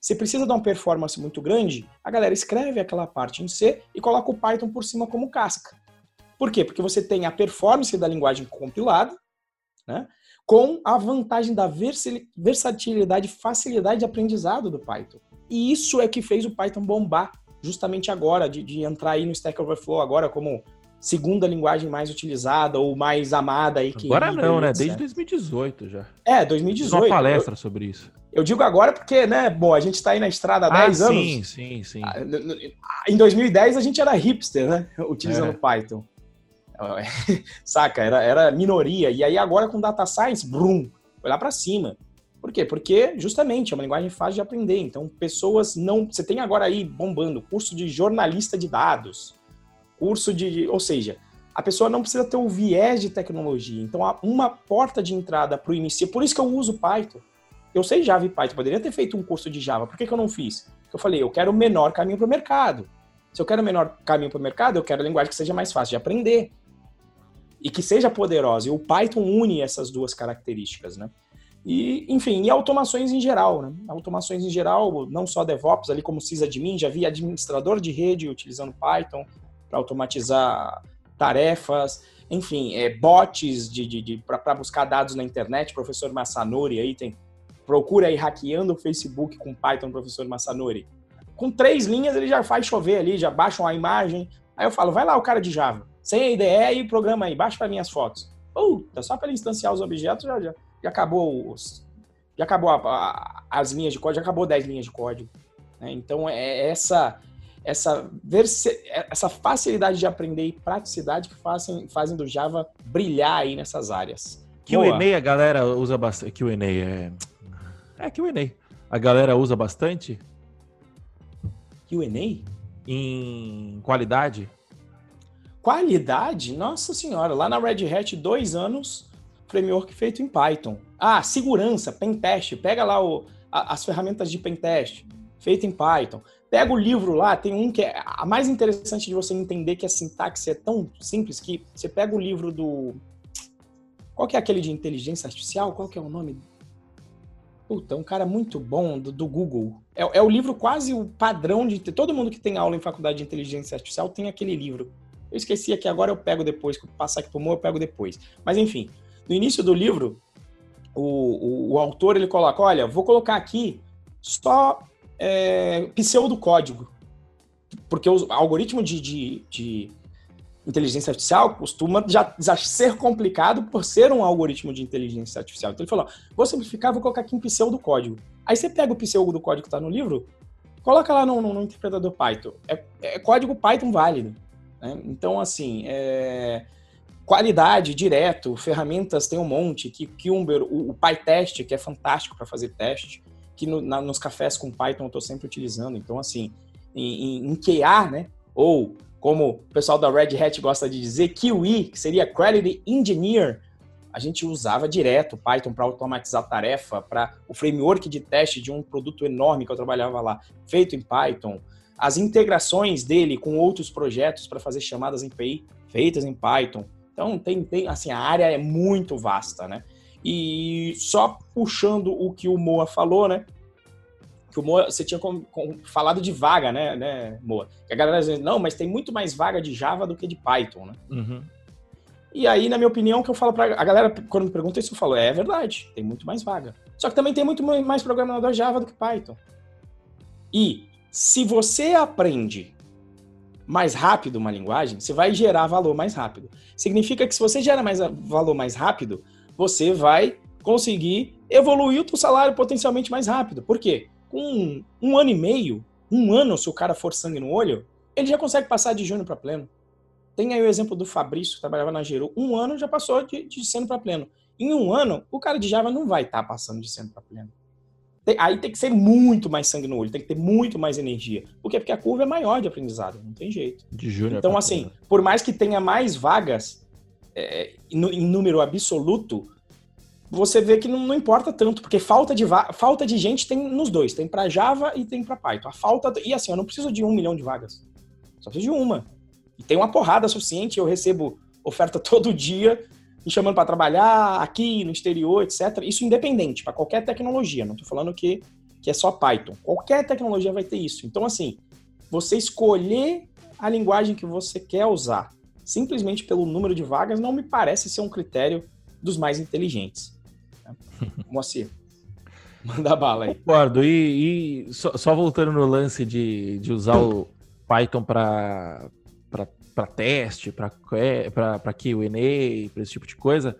Se precisa de uma performance muito grande, a galera escreve aquela parte em C e coloca o Python por cima como casca. Por quê? Porque você tem a performance da linguagem compilada, né? com a vantagem da versatilidade e facilidade de aprendizado do Python. E isso é que fez o Python bombar justamente agora, de, de entrar aí no Stack Overflow agora como segunda linguagem mais utilizada ou mais amada aí. Que agora não, né? Desde 2018 já. É, 2018. Uma palestra eu, sobre isso. Eu digo agora porque, né, bom, a gente está aí na estrada há ah, 10 anos. Sim, sim, sim. Ah, em 2010 a gente era hipster, né? Utilizando é. Python. Saca? Era, era minoria. E aí agora com data science, brum, foi lá para cima. Por quê? Porque justamente é uma linguagem fácil de aprender. Então, pessoas não. Você tem agora aí bombando curso de jornalista de dados, curso de. Ou seja, a pessoa não precisa ter o viés de tecnologia. Então, há uma porta de entrada para o início. Por isso que eu uso Python. Eu sei Java e Python, poderia ter feito um curso de Java. Por que, que eu não fiz? Porque eu falei, eu quero o menor caminho para o mercado. Se eu quero o menor caminho para o mercado, eu quero a linguagem que seja mais fácil de aprender e que seja poderosa. E o Python une essas duas características, né? E, enfim, e automações em geral, né? Automações em geral, não só DevOps, ali como sysadmin, já vi administrador de rede utilizando Python para automatizar tarefas, enfim, é, bots de, de, de para buscar dados na internet. Professor Massanori aí tem. Procura aí hackeando o Facebook com Python, professor Massanori. Com três linhas ele já faz chover ali, já baixa uma imagem. Aí eu falo, vai lá o cara de Java sem a IDE e programa aí, baixa para minhas fotos. Puta, só para instanciar os objetos já, já, já acabou os, já acabou a, a, as linhas de código, já acabou 10 linhas de código. Né? Então é essa essa, essa facilidade de aprender e praticidade que fazem, fazem do Java brilhar aí nessas áreas. Q&A a galera usa bastante. Q&A é. É Q&A. A galera usa bastante? Q&A? Em qualidade? Qualidade, nossa senhora, lá na Red Hat, dois anos, framework feito em Python. Ah, segurança, pentest, pega lá o, a, as ferramentas de pentest, feito em Python. Pega o livro lá, tem um que é a mais interessante de você entender que a sintaxe é tão simples que você pega o livro do. Qual que é aquele de inteligência artificial? Qual que é o nome? Puta, um cara muito bom do, do Google. É, é, o livro quase o padrão de. Todo mundo que tem aula em faculdade de inteligência artificial tem aquele livro. Eu esqueci aqui agora, eu pego depois, passar aqui pro Mo, eu pego depois. Mas enfim, no início do livro, o, o, o autor ele coloca: olha, vou colocar aqui só é, pseudocódigo. Porque o algoritmo de, de, de inteligência artificial costuma já, já, ser complicado por ser um algoritmo de inteligência artificial. Então ele falou: vou simplificar, vou colocar aqui um pseudocódigo. Aí você pega o pseudocódigo que está no livro, coloca lá no, no, no interpretador Python. É, é, código Python válido. Né? Então, assim, é... qualidade direto, ferramentas tem um monte, que Cucumber, o, o PyTest, que é fantástico para fazer teste, que no, na, nos cafés com Python eu estou sempre utilizando. Então, assim, em, em, em QA, né? Ou como o pessoal da Red Hat gosta de dizer, QE, que seria Quality Engineer, a gente usava direto Python para automatizar tarefa, para o framework de teste de um produto enorme que eu trabalhava lá, feito em Python as integrações dele com outros projetos para fazer chamadas em API feitas em Python. Então tem, tem assim a área é muito vasta, né? E só puxando o que o Moa falou, né? Que o Moa, você tinha com, com, falado de vaga, né, né, Moa? Que a galera diz, não, mas tem muito mais vaga de Java do que de Python, né? Uhum. E aí, na minha opinião, que eu falo para a galera, quando me pergunta isso, eu falo, é verdade, tem muito mais vaga. Só que também tem muito mais programador Java do que Python. E se você aprende mais rápido uma linguagem, você vai gerar valor mais rápido. Significa que se você gera mais valor mais rápido, você vai conseguir evoluir o seu salário potencialmente mais rápido. Por quê? Com um ano e meio, um ano, se o cara for sangue no olho, ele já consegue passar de júnior para pleno. Tem aí o exemplo do Fabrício, que trabalhava na Geru. Um ano já passou de, de sênior para pleno. Em um ano, o cara de Java não vai estar tá passando de sênior para pleno. Aí tem que ser muito mais sangue no olho, tem que ter muito mais energia. Por quê? Porque a curva é maior de aprendizado, não tem jeito. De júnior. Então, assim, por mais que tenha mais vagas é, em número absoluto, você vê que não, não importa tanto, porque falta de, falta de gente tem nos dois, tem para Java e tem para Python. A falta e assim, eu não preciso de um milhão de vagas, só preciso de uma. E tem uma porrada suficiente, eu recebo oferta todo dia me chamando para trabalhar aqui no exterior, etc. Isso independente para qualquer tecnologia. Não estou falando que que é só Python. Qualquer tecnologia vai ter isso. Então assim, você escolher a linguagem que você quer usar simplesmente pelo número de vagas não me parece ser um critério dos mais inteligentes. Moacir, manda bala aí. Concordo. E, e só, só, voltando no lance de, de usar o Python para teste, para QA, para esse tipo de coisa,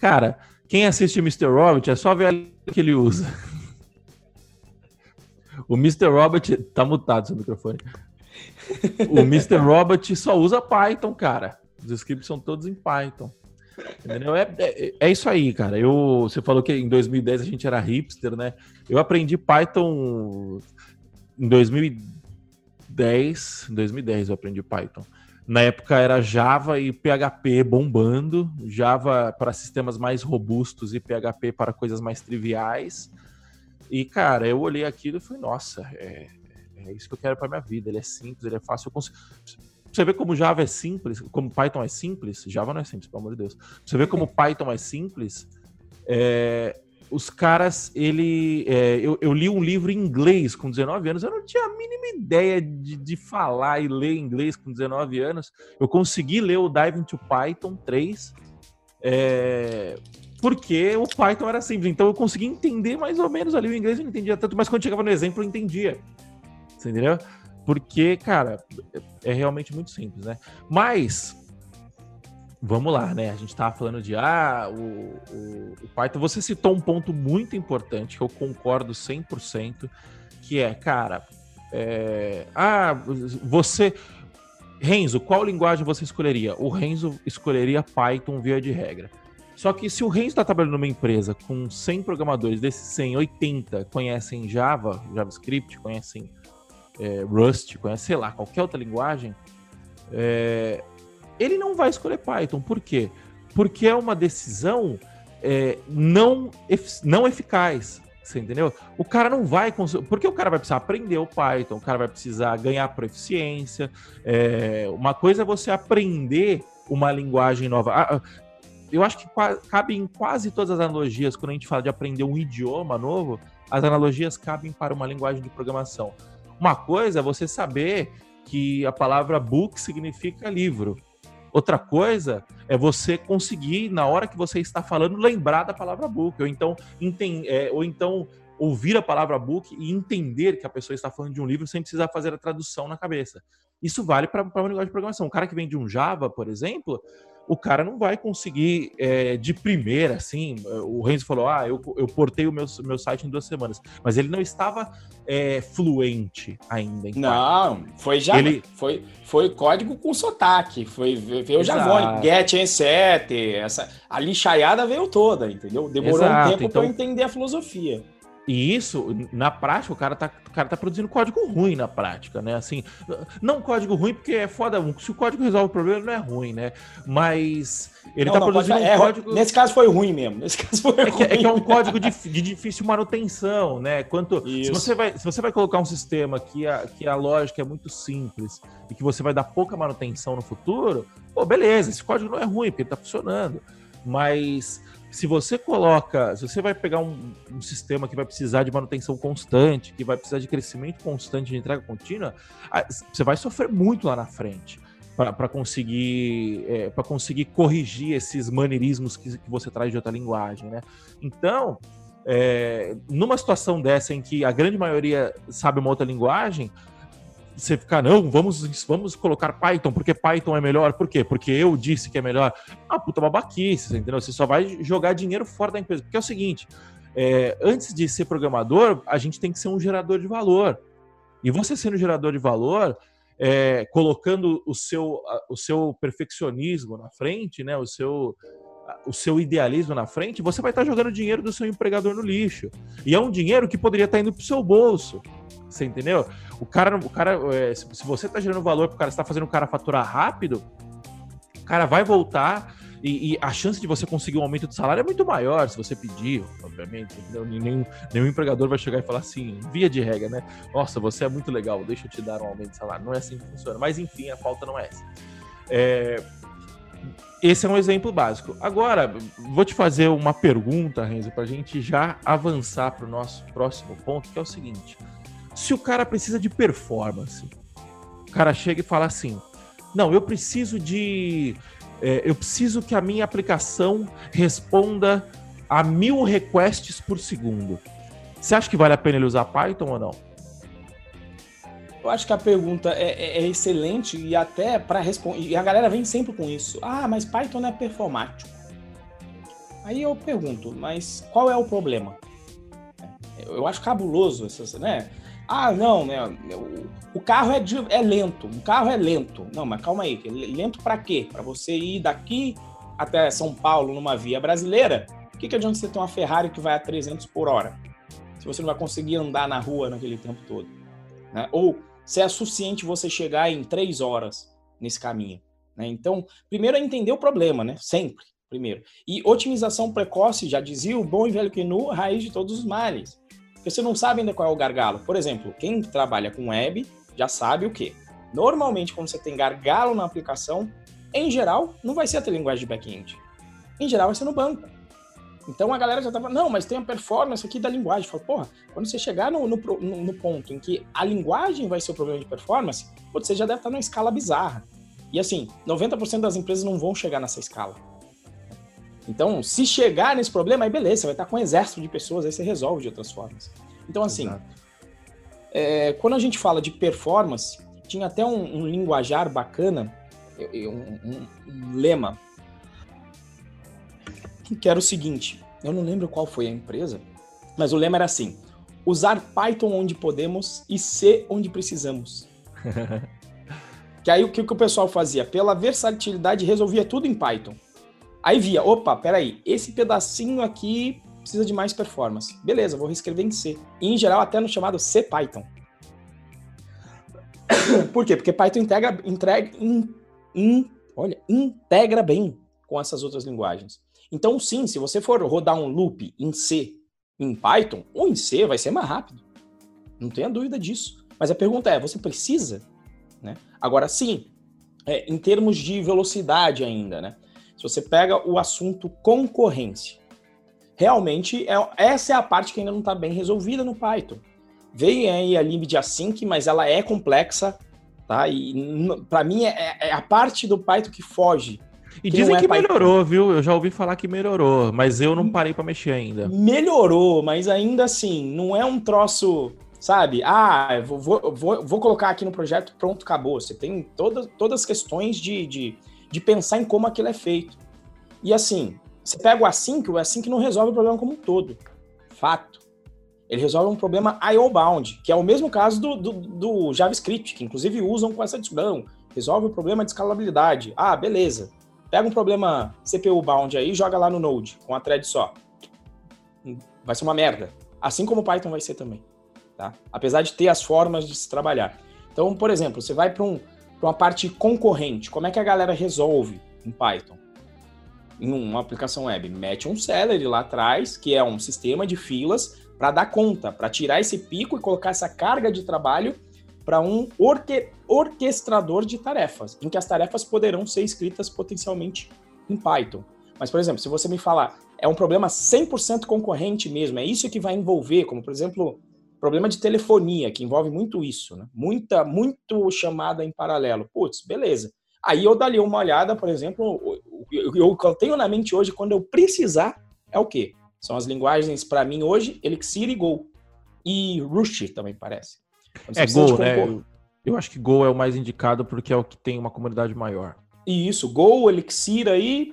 cara, quem assiste Mr. Robot é só ver o que ele usa. O Mr. Robot tá mutado seu microfone. O Mr. Robot só usa Python, cara. Os scripts são todos em Python. Entendeu? É, é, é, isso aí, cara. Eu, você falou que em 2010 a gente era hipster, né? Eu aprendi Python em 2010. Em 2010 eu aprendi Python. Na época era Java e PHP bombando, Java para sistemas mais robustos e PHP para coisas mais triviais. E, cara, eu olhei aquilo e falei, nossa, é, é isso que eu quero para minha vida. Ele é simples, ele é fácil. Eu consigo... Você vê como Java é simples, como Python é simples, Java não é simples, pelo amor de Deus. Você vê como Python é simples, é, os caras, ele. É, eu, eu, li um livro em inglês com 19 anos, eu não tinha a mínima ideia de, de falar e ler inglês com 19 anos. Eu consegui ler o Dive into Python 3, é, porque o Python era simples. Então eu consegui entender mais ou menos ali o inglês, eu não entendia tanto, mas quando chegava no exemplo eu entendia. Você entendeu? Porque, cara, é realmente muito simples, né? Mas, vamos lá, né? A gente tava falando de, ah, o, o, o Python. Você citou um ponto muito importante que eu concordo 100%, que é, cara, é, ah, você. Renzo, qual linguagem você escolheria? O Renzo escolheria Python via de regra. Só que se o Renzo está trabalhando numa empresa com 100 programadores, desses 100, 80 conhecem Java, JavaScript, conhecem é, Rust, conhece, sei lá, qualquer outra linguagem, é, ele não vai escolher Python. Por quê? Porque é uma decisão é, não, não eficaz. Você entendeu? O cara não vai conseguir. Porque o cara vai precisar aprender o Python, o cara vai precisar ganhar proficiência. É, uma coisa é você aprender uma linguagem nova. Ah, eu acho que cabe em quase todas as analogias, quando a gente fala de aprender um idioma novo, as analogias cabem para uma linguagem de programação. Uma coisa é você saber que a palavra book significa livro. Outra coisa é você conseguir, na hora que você está falando, lembrar da palavra book, ou então, enten é, ou então ouvir a palavra book e entender que a pessoa está falando de um livro sem precisar fazer a tradução na cabeça. Isso vale para uma linguagem de programação. Um cara que vem de um Java, por exemplo, o cara não vai conseguir é, de primeira, assim. O Renzo falou: ah, eu, eu portei o meu, meu site em duas semanas, mas ele não estava é, fluente ainda. não, foi já. Ele... Foi, foi código com sotaque. Foi, veio o Javone, Get N7, essa, a lixaiada veio toda, entendeu? Demorou Exato. um tempo então... para eu entender a filosofia. E isso, na prática, o cara, tá, o cara tá produzindo código ruim na prática, né? Assim, não código ruim porque é foda. Se o código resolve o problema, não é ruim, né? Mas ele não, tá não, produzindo um é, código. Nesse caso foi ruim mesmo. Nesse caso foi é, que, é que é um código de, de, difícil manutenção, né? Quanto. Se você, vai, se você vai colocar um sistema que a, que a lógica é muito simples e que você vai dar pouca manutenção no futuro, pô, beleza, esse código não é ruim, porque ele tá funcionando. Mas se você coloca, se você vai pegar um, um, sistema que vai precisar de manutenção constante, que vai precisar de crescimento constante de entrega contínua, você vai sofrer muito lá na frente para conseguir é, para conseguir corrigir esses maneirismos que, que, você traz de outra linguagem, né? Então, é, numa situação dessa em que a grande maioria sabe uma outra linguagem, você ficar, não, vamos, vamos colocar Python, porque Python é melhor. Por quê? Porque eu disse que é melhor. Ah, puta babaquice, entendeu? Você só vai jogar dinheiro fora da empresa. Porque é o seguinte, é, antes de ser programador, a gente tem que ser um gerador de valor. E você sendo gerador de valor, é, colocando o seu, o seu perfeccionismo na frente, né? O seu, o seu idealismo na frente, você vai estar jogando dinheiro do seu empregador no lixo. E é um dinheiro que poderia estar indo para o seu bolso. Você entendeu? O cara, o cara é, se você está gerando valor para o cara, está fazendo o cara faturar rápido, o cara vai voltar E, e, a chance de você conseguir um aumento de salário é muito maior se você pedir, obviamente. Nenhum, nenhum empregador vai chegar e falar assim, via de regra, né? Nossa, você é muito legal, deixa eu te dar um aumento de salário. Não é assim que funciona. Mas enfim, a pauta não é essa. É, esse é um exemplo básico. Agora, vou te fazer uma pergunta, Renzo, para a gente já avançar para o nosso próximo ponto, que é o seguinte: se o cara precisa de performance, o cara chega e fala assim: não, eu preciso de. É, eu preciso que a minha aplicação responda a mil requests por segundo. Você acha que vale a pena ele usar Python ou não? Eu acho que a pergunta é, é, é excelente e até para responder. E a galera vem sempre com isso. Ah, mas Python é performático. Aí eu pergunto, mas qual é o problema? Eu acho cabuloso essas, né? Ah, não, né? O carro é, de, é lento. O carro é lento. Não, mas calma aí. Lento para quê? Para você ir daqui até São Paulo numa via brasileira? O que, que adianta você ter uma Ferrari que vai a 300 por hora? Se você não vai conseguir andar na rua naquele tempo todo. Né? Ou se é suficiente você chegar em três horas nesse caminho. Né? Então, primeiro é entender o problema, né? Sempre, primeiro. E otimização precoce, já dizia o bom e velho Kenu, raiz de todos os males. Porque você não sabe ainda qual é o gargalo. Por exemplo, quem trabalha com web já sabe o quê? Normalmente, quando você tem gargalo na aplicação, em geral, não vai ser a linguagem de back-end. Em geral, vai ser no banco. Então a galera já tava, não, mas tem a performance aqui da linguagem. Fala, porra, quando você chegar no, no, no, ponto em que a linguagem vai ser o problema de performance, você já deve estar numa escala bizarra. E assim, 90% das empresas não vão chegar nessa escala. Então, se chegar nesse problema, aí beleza, você vai estar com um exército de pessoas, aí você resolve de outras formas. Então, assim, é, quando a gente fala de performance, tinha até um, um linguajar bacana, um, um, lema que era o seguinte: eu não lembro qual foi a empresa, mas o lema era assim: usar Python onde podemos e C onde precisamos. que aí o que, que o pessoal fazia? Pela versatilidade, resolvia tudo em Python. Aí via, opa, peraí, esse pedacinho aqui precisa de mais performance. Beleza, vou reescrever em C. E, em geral, até no chamado C Python. Por quê? Porque Python integra, entrega, in, in, olha, integra bem com essas outras linguagens. Então, sim, se você for rodar um loop em C, em Python, ou em C, vai ser mais rápido. Não tenha dúvida disso. Mas a pergunta é, você precisa? Né? Agora, sim, é, em termos de velocidade ainda, né? Se você pega o assunto concorrência, realmente é, essa é a parte que ainda não está bem resolvida no Python. Veio aí a limit async, mas ela é complexa, tá? E para mim é, é, a parte do Python que foge e que dizem é que melhorou, viu? Eu já ouvi falar que melhorou, mas eu não parei para mexer ainda. Melhorou, mas ainda assim, não é um troço, sabe? Ah, vou, vou, vou, vou colocar aqui no projeto, pronto, acabou. Você tem todas, todas as questões de, de, de pensar em como aquilo é feito. E assim, você pega o Async, o Async não resolve o problema como um todo. Fato. Ele resolve um problema IO-bound, que é o mesmo caso do, do, do JavaScript, que inclusive usam com essa discussão. Resolve o problema de escalabilidade. Ah, beleza. Pega um problema CPU bound aí e joga lá no Node, com a thread só. Vai ser uma merda. Assim como o Python vai ser também. Tá? Apesar de ter as formas de se trabalhar. Então, por exemplo, você vai para um, uma parte concorrente. Como é que a galera resolve em Python? Em uma aplicação web. Mete um celery lá atrás, que é um sistema de filas para dar conta, para tirar esse pico e colocar essa carga de trabalho para um orque orquestrador de tarefas, em que as tarefas poderão ser escritas potencialmente em Python. Mas, por exemplo, se você me falar, é um problema 100% concorrente mesmo, é isso que vai envolver, como, por exemplo, problema de telefonia, que envolve muito isso, né? Muita, muito chamada em paralelo. Putz, beleza. Aí eu daria uma olhada, por exemplo, o que eu tenho na mente hoje, quando eu precisar, é o quê? São as linguagens, para mim, hoje, Elixir e Go. E Roost também parece. É Go, né? Eu acho que Go é o mais indicado porque é o que tem uma comunidade maior. E isso, Go, Elixir aí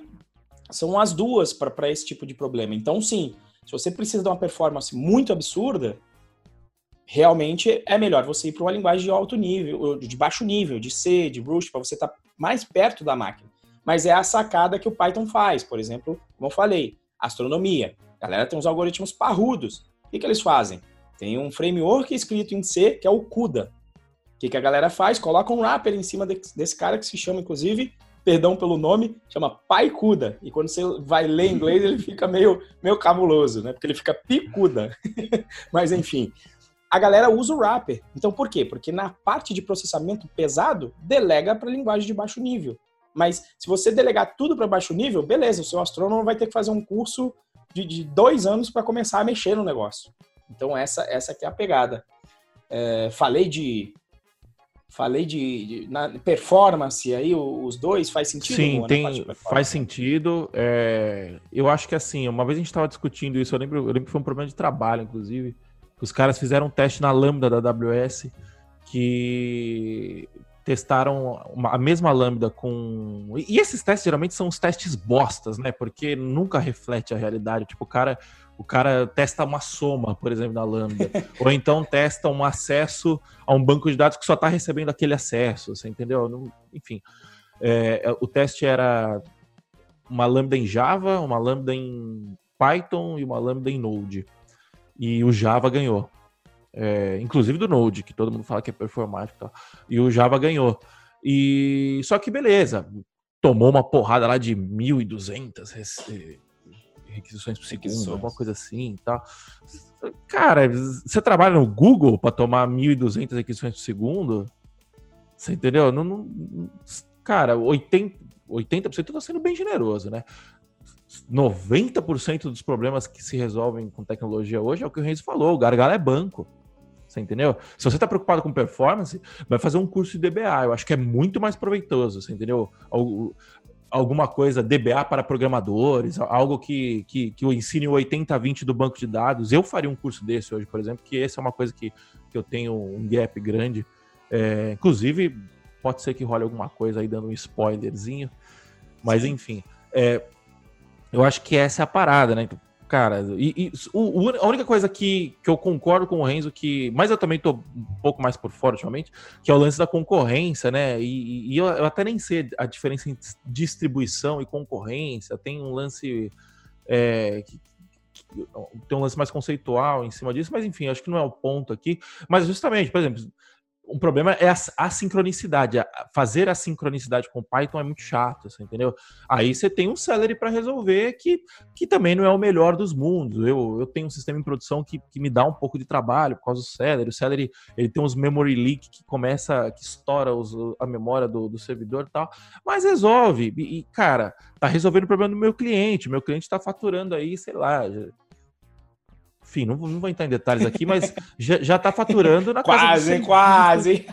são as duas para esse tipo de problema. Então, sim, se você precisa de uma performance muito absurda, realmente é melhor você ir para uma linguagem de alto nível, de baixo nível, de C, de Roost, para você estar tá mais perto da máquina. Mas é a sacada que o Python faz, por exemplo, como eu falei, astronomia. A galera tem uns algoritmos parrudos. O que, que eles fazem? Tem um framework escrito em C, que é o CUDA. O que, que a galera faz? Coloca um wrapper em cima desse cara que se chama, inclusive, perdão pelo nome, chama Paicuda. E quando você vai ler em inglês, ele fica meio, meio cabuloso, né? Porque ele fica picuda. Mas enfim, a galera usa o wrapper. Então por quê? Porque na parte de processamento pesado, delega para linguagem de baixo nível. Mas se você delegar tudo para baixo nível, beleza, o seu astrônomo vai ter que fazer um curso de, de dois anos para começar a mexer no negócio. Então essa essa que é a pegada. É, falei de falei de, de, performance aí os dois faz sentido sim tem faz sentido é, eu acho que assim uma vez a gente estava discutindo isso eu lembro eu lembro que foi um problema de trabalho inclusive os caras fizeram um teste na lambda da AWS que testaram uma, a mesma lambda com e esses testes geralmente são os testes bostas né porque nunca reflete a realidade tipo o cara o cara testa uma soma, por exemplo, na Lambda. ou então testa um acesso a um banco de dados que só está recebendo aquele acesso, você entendeu? enfim, é, é, o teste era uma Lambda em Java, uma Lambda em Python e uma Lambda em Node. E o Java ganhou. É, inclusive do Node, que todo mundo fala que é performático e tal. E o Java ganhou. E só que beleza, tomou uma porrada lá de 1.200 requisições por segundo, alguma coisa assim e tal. Cara, você trabalha no Google para tomar 1.200 requisições por segundo? Você entendeu? Não, não, cara, 80%, 80% tá sendo bem generoso, né? 90% dos problemas que se resolvem com tecnologia hoje é o que o Renzo falou, o gargalo é banco. Você entendeu? Se você está preocupado com performance, vai fazer um curso de DBA. Eu acho que é muito mais proveitoso, você entendeu? alguma coisa DBA para programadores, algo que, que, que eu ensine o 80-20 do banco de dados. Eu faria um curso desse hoje, por exemplo, que essa é uma coisa que, que eu tenho um gap grande. É, inclusive, pode ser que role alguma coisa aí dando um spoilerzinho, mas Sim. enfim. É, eu acho que essa é a parada, né? cara, e, e o, a única coisa que, que eu concordo com o Renzo, que, mas eu também tô um pouco mais por fora ultimamente, que é o lance da concorrência, né? E, e eu, eu, até nem sei a diferença entre distribuição e concorrência, tem um lance. É, que, tem um lance mais conceitual em cima disso, mas enfim, acho que não é o ponto aqui. Mas justamente, por exemplo, um problema é a, sincronicidade. fazer a sincronicidade com Python é muito chato, você entendeu? Aí você tem um Celery para resolver que, que também não é o melhor dos mundos. Eu, eu tenho um sistema em produção que, que me dá um pouco de trabalho por causa do Celery. O Celery ele tem uns memory leak que começa, que estoura os, a memória do, do servidor e tal, mas resolve. E, e, cara, tá resolvendo o problema do meu cliente. Meu cliente está faturando aí, sei lá, enfim, não, não vou entrar em detalhes aqui, mas já, já tá faturando na quase, casa. Quase, quase.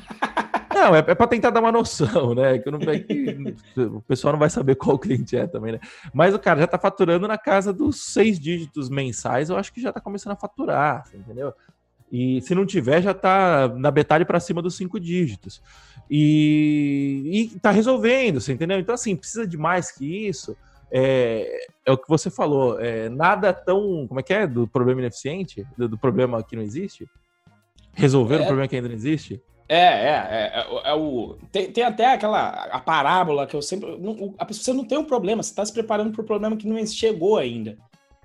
Não, é, é para tentar dar uma noção, né? Que, não, é que o pessoal não vai saber qual cliente é também, né? Mas o cara já tá faturando na casa dos seis dígitos mensais, eu acho que já tá começando a faturar, entendeu? E se não tiver, já tá na metade para cima dos cinco dígitos. E, e tá resolvendo, você entendeu? Então, assim, precisa de mais que isso é, é o que você falou, é, nada tão. Como é que é? Do problema ineficiente? Do, do problema que não existe? Resolver é, um problema que ainda não existe? É, é, é, é, é o. Tem, tem, até aquela a parábola que eu sempre. Não, a pessoa você não tem um problema, você está se preparando para o problema que não chegou ainda.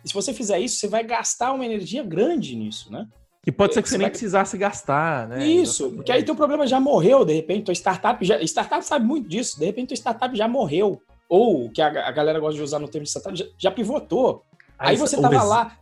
E se você fizer isso, você vai gastar uma energia grande nisso, né? E pode ser que você, você nem vai... precisasse gastar, né? Isso, porque aí teu problema já morreu, de repente, tua startup já. Startup sabe muito disso, de repente tua startup já morreu ou que a, a galera gosta de usar no termo de startup, já, já pivotou. Aí, aí você tava lá,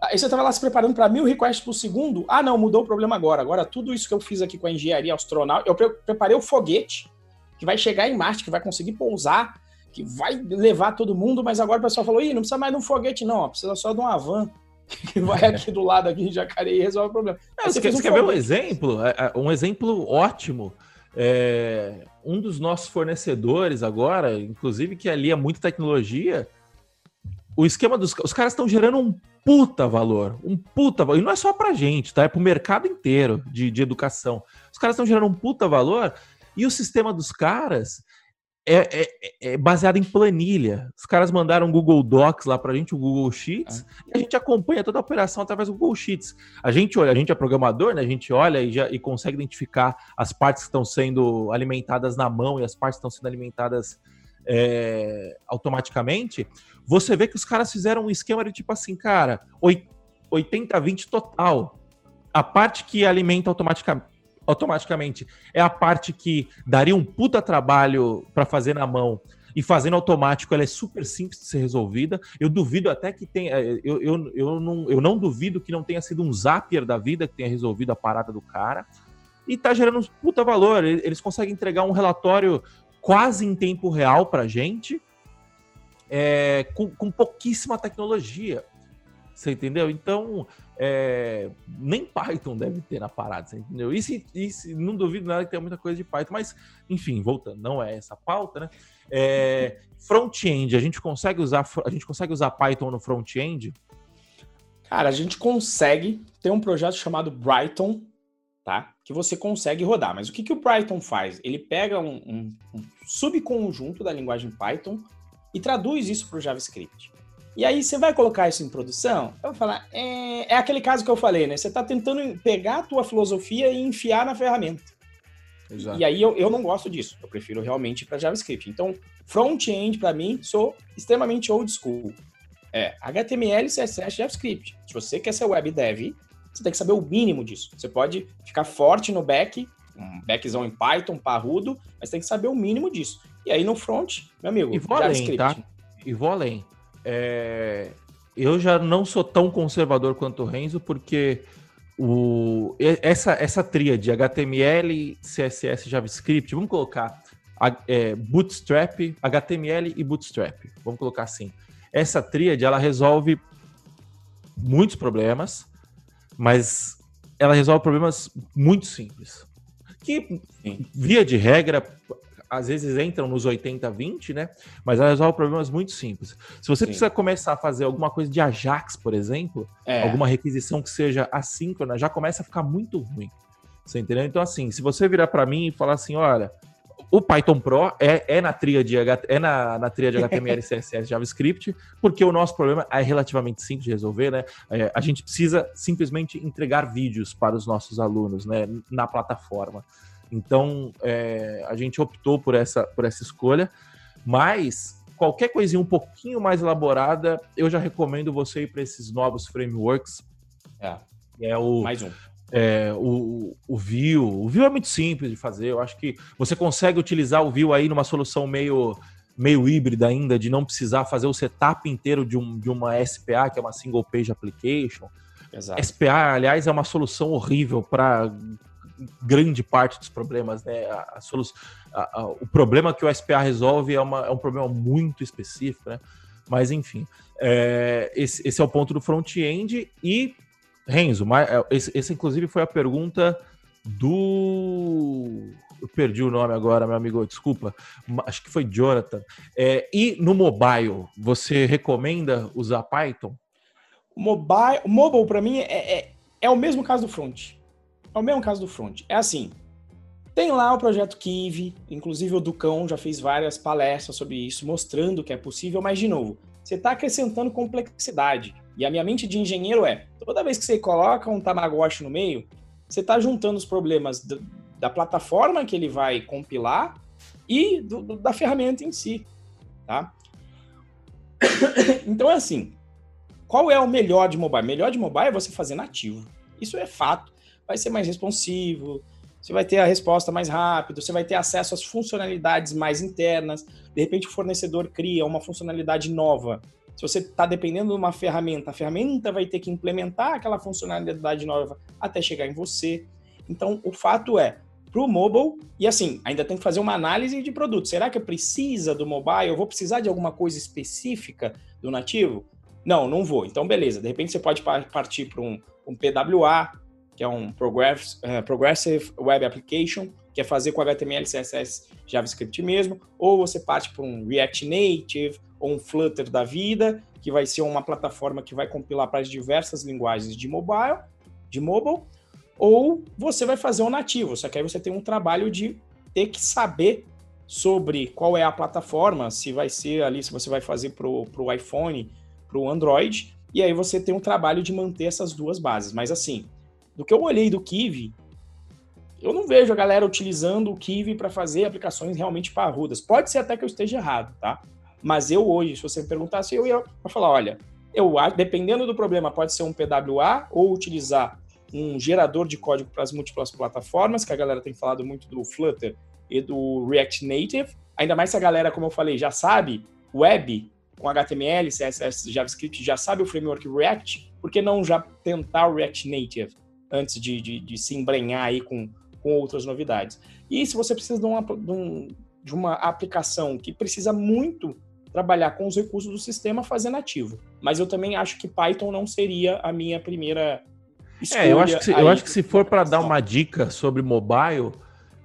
aí você tava lá se preparando para mil requests por segundo. Ah, não, mudou o problema agora. Agora tudo isso que eu fiz aqui com a engenharia astronauta, eu pre preparei o foguete que vai chegar em Marte, que vai conseguir pousar, que vai levar todo mundo, mas agora o pessoal falou: "Ih, não precisa mais de um foguete não, precisa só de uma van". Que vai aqui do lado aqui em Jacareí e resolve o problema. É, você, quer, um você quer ver um exemplo? É, é, um exemplo ótimo é, um dos nossos fornecedores agora, inclusive que ali é muita tecnologia, o esquema dos os caras estão gerando um puta valor, um puta valor, e não é só pra gente, tá? É pro mercado inteiro de, de educação. Os caras estão gerando um puta valor e o sistema dos caras é, é, é, baseado em planilha. Os caras mandaram um Google Docs lá para a gente, o Google Sheets, ah. e a gente acompanha toda a operação através do Google Sheets. A gente olha, a gente é programador, né? A gente olha e, já, e consegue identificar as partes que estão sendo alimentadas na mão e as partes que estão sendo alimentadas é, automaticamente. Você vê que os caras fizeram um esquema de tipo assim, cara, 80-20 total. A parte que alimenta automaticamente automaticamente é a parte que daria um puta trabalho para fazer na mão e fazendo automático ela é super simples de ser resolvida. Eu duvido até que tenha. É, eu, eu, eu, não, eu não duvido que não tenha sido um Zapier da vida que tenha resolvido a parada do cara. E tá gerando um puta valor. Eles conseguem entregar um relatório quase em tempo real pra gente, é, com, com pouquíssima tecnologia. Você entendeu? Então, é, nem Python deve ter na parada, você entendeu? E, se, e se, não duvido nada que tenha muita coisa de Python, mas, enfim, voltando, não é essa pauta, né? É, front-end, a gente consegue usar a gente consegue usar Python no front-end? Cara, a gente consegue. Tem um projeto chamado Brighton, tá? Que você consegue rodar. Mas o que, que o Brighton faz? Ele pega um, um, um subconjunto da linguagem Python e traduz isso para o JavaScript. E aí você vai colocar isso em produção? Eu vou falar, é, é aquele caso que eu falei, né? Você está tentando pegar a tua filosofia e enfiar na ferramenta. Exato. E aí eu, eu não gosto disso. Eu prefiro realmente para JavaScript. Então, front-end, para mim, sou extremamente old school. É HTML, CSS, JavaScript. Se você quer ser web dev, você tem que saber o mínimo disso. Você pode ficar forte no back, um backzão em Python, parrudo, mas tem que saber o mínimo disso. E aí no front, meu amigo, e vou JavaScript. Além, tá? E vou além. É... Eu já não sou tão conservador quanto o Renzo, porque o, essa, essa tríade HTML, CSS, JavaScript, vamos colocar é, Bootstrap, HTML e Bootstrap. Vamos colocar assim. Essa tríade ela resolve muitos problemas, mas ela resolve problemas muito simples. Que, via de regra, às vezes entram nos 80-20, né? Mas ela resolve problemas muito simples. Se você Sim. precisa começar a fazer alguma coisa de Ajax, por exemplo, é. alguma requisição que seja assíncrona, já começa a ficar muito ruim. Você entendeu? Então, assim, se você virar para mim e falar assim, olha, o Python Pro é, é na tríade é na, na tríade HTML, CSS, JavaScript, porque o nosso problema é relativamente simples de resolver, né? É, a gente precisa simplesmente entregar vídeos para os nossos alunos, né, na plataforma. Então, é, a gente optou por essa, por essa escolha, mas qualquer coisinha um pouquinho mais elaborada, eu já recomendo você ir para esses novos frameworks. É, é o, mais um. É, o, o Vue. O Vue é muito simples de fazer. Eu acho que você consegue utilizar o Vue aí numa solução meio, meio híbrida ainda, de não precisar fazer o setup inteiro de, um, de uma SPA, que é uma Single Page Application. Exato. SPA, aliás, é uma solução horrível para grande parte dos problemas, né? A, a a, o problema que o SPA resolve é, uma, é, um problema muito específico, né? Mas enfim, é, esse, esse, é o ponto do front-end e Renzo, é, esse, esse inclusive foi a pergunta do eu perdi o nome agora, meu amigo, desculpa. Acho que foi Jonathan. É, e no mobile, você recomenda usar Python? Mobile, mobile para mim é, é, é, o mesmo caso do front. É o mesmo caso do front. É assim, tem lá o projeto Kiwi, inclusive o Ducão já fez várias palestras sobre isso, mostrando que é possível, mas de novo, você está acrescentando complexidade. E a minha mente de engenheiro é, toda vez que você coloca um Tamagotchi no meio, você está juntando os problemas do, da plataforma que ele vai compilar e do, do, da ferramenta em si, tá? então é assim, qual é o melhor de mobile? Melhor de mobile é você fazer nativo. Isso é fato vai ser mais responsivo, você vai ter a resposta mais rápido, você vai ter acesso às funcionalidades mais internas. De repente, o fornecedor cria uma funcionalidade nova. Se você está dependendo de uma ferramenta, a ferramenta vai ter que implementar aquela funcionalidade nova até chegar em você. Então, o fato é, para o mobile, e assim, ainda tem que fazer uma análise de produto. Será que precisa do mobile? Eu vou precisar de alguma coisa específica do nativo? Não, não vou. Então, beleza. De repente, você pode partir para um, um PWA, que é um uh, Progressive Web Application, que é fazer com HTML, CSS, JavaScript mesmo, ou você parte para um React Native ou um Flutter da vida, que vai ser uma plataforma que vai compilar para as diversas linguagens de mobile, de mobile, ou você vai fazer um nativo, só que aí você tem um trabalho de ter que saber sobre qual é a plataforma, se vai ser ali, se você vai fazer para o iPhone, para o Android, e aí você tem um trabalho de manter essas duas bases. Mas assim, do que eu olhei do Kiwi, eu não vejo a galera utilizando o Kiwi para fazer aplicações realmente parrudas. Pode ser até que eu esteja errado, tá? Mas eu hoje, se você me perguntasse, eu ia falar, olha, eu dependendo do problema, pode ser um PWA ou utilizar um gerador de código para as múltiplas plataformas, que a galera tem falado muito do Flutter e do React Native. Ainda mais se a galera, como eu falei, já sabe web com HTML, CSS, JavaScript, já sabe o framework React, por que não já tentar o React Native antes de, de, de se embrenhar aí com, com outras novidades? E se você precisa de uma, de, um, de uma aplicação que precisa muito trabalhar com os recursos do sistema, fazer nativo. Mas eu também acho que Python não seria a minha primeira escolha. É, eu acho que se, eu acho que se for para dar uma dica sobre mobile,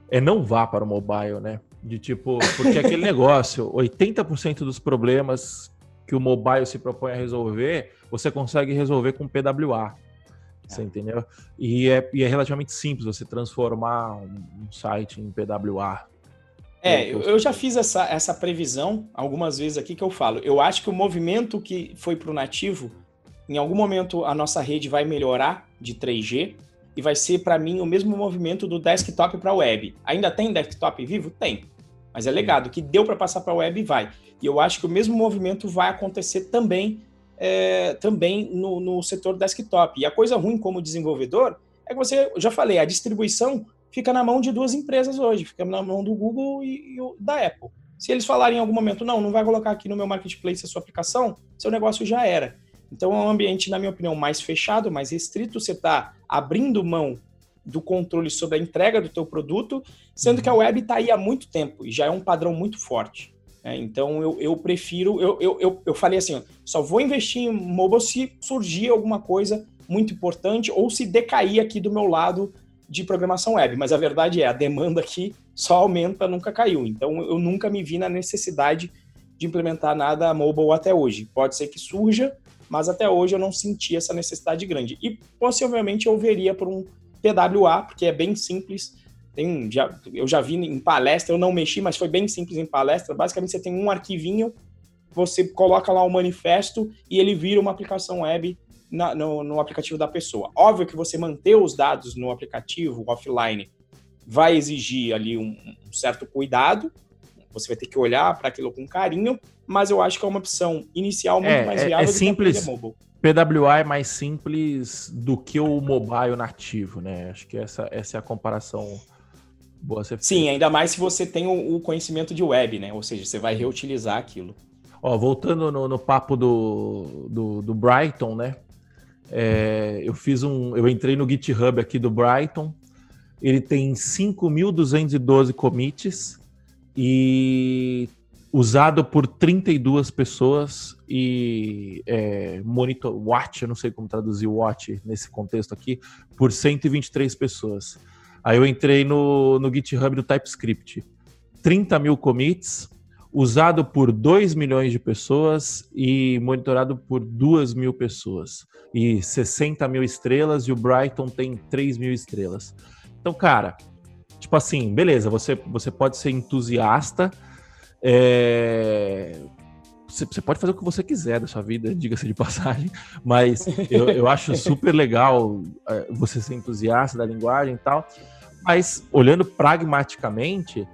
é não vá para o mobile, né? De tipo, porque aquele negócio, 80% dos problemas que o mobile se propõe a resolver, você consegue resolver com PWA. Você é. entendeu? E é, e é relativamente simples você transformar um, um site em PWA. É, eu, eu já fiz essa, essa previsão algumas vezes aqui que eu falo. Eu acho que o movimento que foi para o nativo, em algum momento a nossa rede vai melhorar de 3G e vai ser para mim o mesmo movimento do desktop para web. Ainda tem desktop vivo? Tem. Mas é legado que deu para passar para web vai. E eu acho que o mesmo movimento vai acontecer também é, também no, no setor desktop. E a coisa ruim como desenvolvedor é que você, já falei, a distribuição fica na mão de duas empresas hoje, fica na mão do Google e, e da Apple. Se eles falarem em algum momento, não, não vai colocar aqui no meu marketplace a sua aplicação, seu negócio já era. Então é um ambiente, na minha opinião, mais fechado, mais restrito. Você está abrindo mão do controle sobre a entrega do teu produto, sendo que a web está aí há muito tempo e já é um padrão muito forte. É, então eu, eu prefiro, eu, eu, eu, eu falei assim, só vou investir em mobile se surgir alguma coisa muito importante ou se decair aqui do meu lado de programação web. Mas a verdade é, a demanda aqui só aumenta, nunca caiu. Então eu nunca me vi na necessidade de implementar nada mobile até hoje. Pode ser que surja, mas até hoje eu não senti essa necessidade grande. E possivelmente eu veria por um PWA, porque é bem simples. Tem, já, eu já vi em palestra, eu não mexi, mas foi bem simples em palestra. Basicamente, você tem um arquivinho, você coloca lá o manifesto e ele vira uma aplicação web na, no, no aplicativo da pessoa. Óbvio que você manter os dados no aplicativo offline vai exigir ali um, um certo cuidado, você vai ter que olhar para aquilo com carinho, mas eu acho que é uma opção inicial muito é, mais viável é, é simples. mobile. PWA é mais simples do que o mobile nativo, né? Acho que essa, essa é a comparação boa. Sim, ainda mais se você tem o, o, conhecimento de web, né? Ou seja, você vai reutilizar aquilo. Ó, voltando no, no papo do, do, do, Brighton, né? É, eu fiz um. Eu entrei no GitHub aqui do Brighton. Ele tem 5.212 commits e usado por 32 pessoas e é, monitor watch, eu não sei como traduzir watch nesse contexto aqui, por 123 pessoas. Aí eu entrei no, no GitHub do TypeScript. 30 mil commits, usado por 2 milhões de pessoas e monitorado por 2 mil pessoas. E 60 mil estrelas, e o Brighton tem 3 mil estrelas. Então, cara, tipo assim, beleza, você, você pode ser entusiasta, é... Você, pode fazer o que você quiser da sua vida, diga-se de passagem, mas eu, eu acho super legal é, você ser entusiasta da linguagem e tal. Mas olhando pragmaticamente,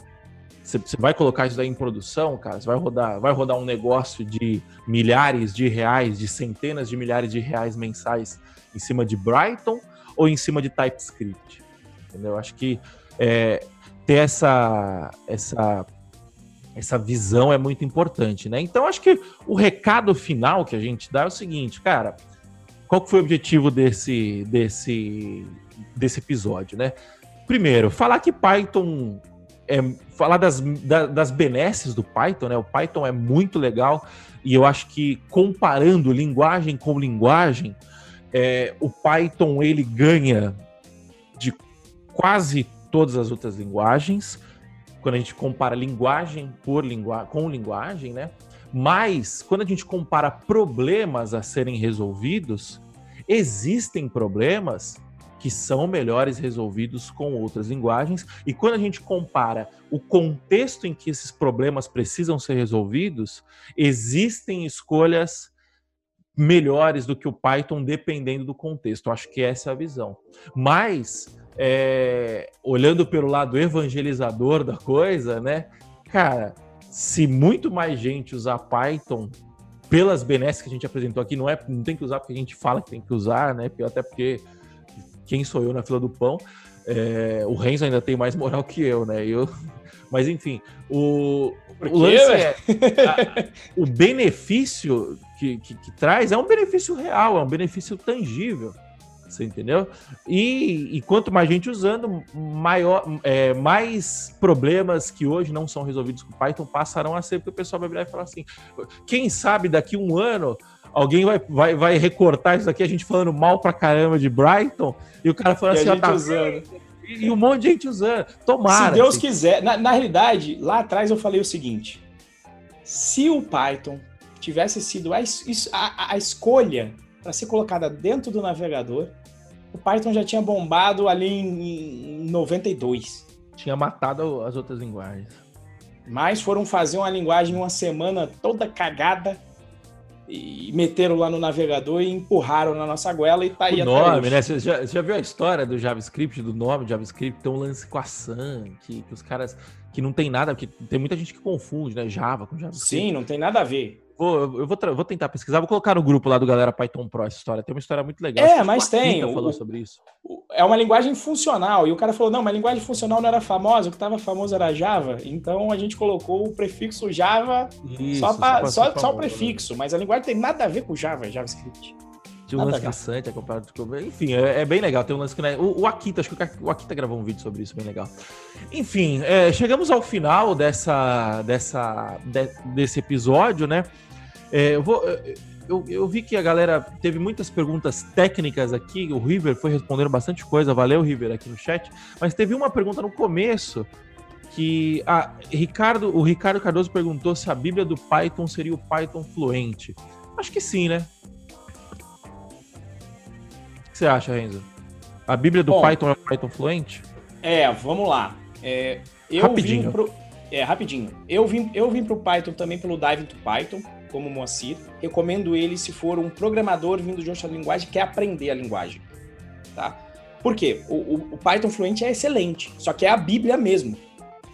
você, vai colocar isso daí em produção, cara, você vai rodar, vai rodar um negócio de milhares de reais, de centenas de milhares de reais mensais em cima de Brighton ou em cima de TypeScript. Entendeu? Acho que é, ter essa, essa essa visão é muito importante, né? Então, acho que o recado final que a gente dá é o seguinte, cara. Qual que foi o objetivo desse, desse, desse episódio, né? Primeiro, falar que Python é, falar das, das benesses do Python, né? O Python é muito legal e eu acho que comparando linguagem com linguagem, é, o Python ele ganha de quase todas as outras linguagens quando a gente compara linguagem por lingua com linguagem, né? Mas quando a gente compara problemas a serem resolvidos, existem problemas que são melhores resolvidos com outras linguagens. E quando a gente compara o contexto em que esses problemas precisam ser resolvidos, existem escolhas melhores do que o Python dependendo do contexto. Acho que essa é a visão. Mas é, olhando pelo lado evangelizador da coisa, né? Cara, se muito mais gente usar Python pelas benesses que a gente apresentou aqui, não é, não tem que usar porque a gente fala que tem que usar, né? Até porque quem sou eu na fila do pão? É, o Renzo ainda tem mais moral que eu, né? Eu, mas enfim, o, o lance é, a, o benefício que, que, que, traz é um benefício real, é um benefício tangível. Você entendeu? E, e quanto mais gente usando, maior, é, mais problemas que hoje não são resolvidos com Python passarão a ser, porque o pessoal vai virar e falar assim: quem sabe daqui um ano alguém vai, vai, vai recortar isso aqui, a gente falando mal pra caramba de Brighton, e o cara falando assim, ó, tá usando. E, um monte de gente usando. Tomara. Se Deus assim. quiser. Na, na realidade, lá atrás eu falei o seguinte: se o Python tivesse sido a, a, a escolha para ser colocada dentro do navegador, o Python já tinha bombado ali em, em 92. Tinha matado as outras linguagens. Mas foram fazer uma linguagem uma semana toda cagada e meteram lá no navegador e empurraram na nossa goela e tá aí o nome, né? Você já, você já, viu a história do JavaScript, do nome do JavaScript? Tem um lance com a Sun, que, que os caras que não tem nada, porque tem muita gente que confunde, né? Java com JavaScript. Sim, não tem nada a ver. Vou, eu vou, vou tentar pesquisar, vou colocar no grupo lá do Galera Python Pro essa história. Tem uma história muito legal. É, mas tem. O, falou sobre isso. É uma linguagem funcional. E o cara falou: não, mas a linguagem funcional não era famosa, o que estava famoso era Java. Então a gente colocou o prefixo Java isso, só, pra, só, só, o né? prefixo. Mas a linguagem tem nada a ver com Java, JavaScript. Tinha um lance caçante, é comparado com... Enfim, é, é, bem legal. Tem um lance que. Né, o, o Akita, acho que o Akita gravou um vídeo sobre isso, bem legal. Enfim, é, chegamos ao final dessa, dessa, de, desse episódio, né? É, eu, vou, eu, eu, vi que a galera teve muitas perguntas técnicas aqui. O River foi respondendo bastante coisa. Valeu, River, aqui no chat. Mas teve uma pergunta no começo que ah, Ricardo, o Ricardo Cardoso perguntou se a Bíblia do Python seria o Python fluente. Acho que sim, né? O que você acha, Renzo? A Bíblia do Bom, Python é o Python fluente? É, vamos lá. É, eu Rapidinho. Vim pro, é, rapidinho. Eu vim, eu vim pro Python também pelo Dive to Python como Moacir. Recomendo ele se for um programador vindo de outra linguagem que quer aprender a linguagem. Tá? Por quê? O, o, o Python Fluente é excelente, só que é a Bíblia mesmo.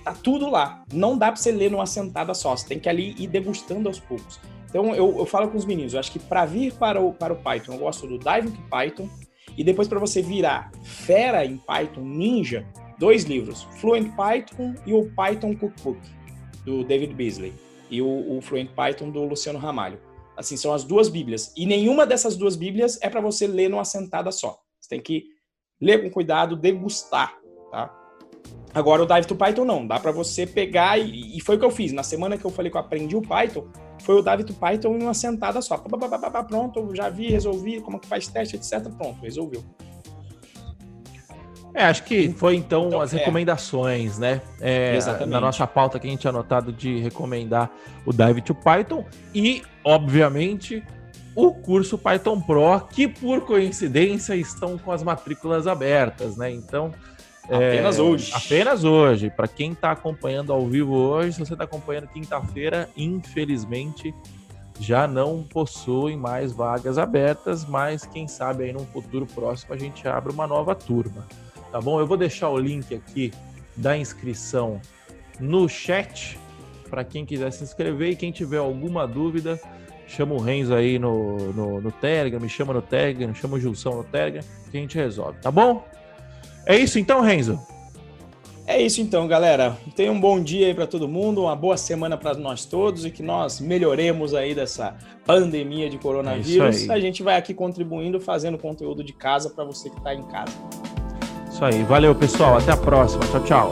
Tá tudo lá. Não dá para você ler numa sentada só. Você tem que ali ir degustando aos poucos. Então eu, eu falo com os meninos, eu acho que para vir para o, para o Python, eu gosto do Dive to Python. E depois para você virar fera em Python, ninja, dois livros, Fluent Python e o Python Cookbook, do David Beasley e o, o Fluent Python do Luciano Ramalho. Assim, são as duas Bíblias. E nenhuma dessas duas Bíblias é para você ler numa sentada só. Você tem que ler com cuidado, degustar, tá? Agora o Dive to Python não, dá para você pegar e, e, foi o que eu fiz. Na semana que eu falei que eu aprendi o Python, foi o Dive to Python em uma sentada só. Pronto, já vi, resolvi, como que faz teste, etc. Pronto, resolveu. É, acho que foi então, então as é. recomendações, né? É, Exatamente. Na nossa pauta que a gente tinha anotado de recomendar o Dive to Python e, obviamente, o curso Python Pro, que por coincidência estão com as matrículas abertas, né? Então. Apenas é, hoje. Apenas hoje. Para quem está acompanhando ao vivo hoje, se você está acompanhando quinta-feira, infelizmente já não possuem mais vagas abertas, mas quem sabe aí num futuro próximo a gente abre uma nova turma tá bom? Eu vou deixar o link aqui da inscrição no chat para quem quiser se inscrever e quem tiver alguma dúvida, chama o Renzo aí no, no, no Telegram, me chama no Telegram, chama o Gilson no Telegram, que a gente resolve, tá bom? É isso então, Renzo? É isso então, galera. Tenha um bom dia aí para todo mundo, uma boa semana para nós todos e que nós melhoremos aí dessa pandemia de coronavírus. É a gente vai aqui contribuindo, fazendo conteúdo de casa para você que está em casa. Aí. Valeu, pessoal. Até a próxima. Tchau, tchau.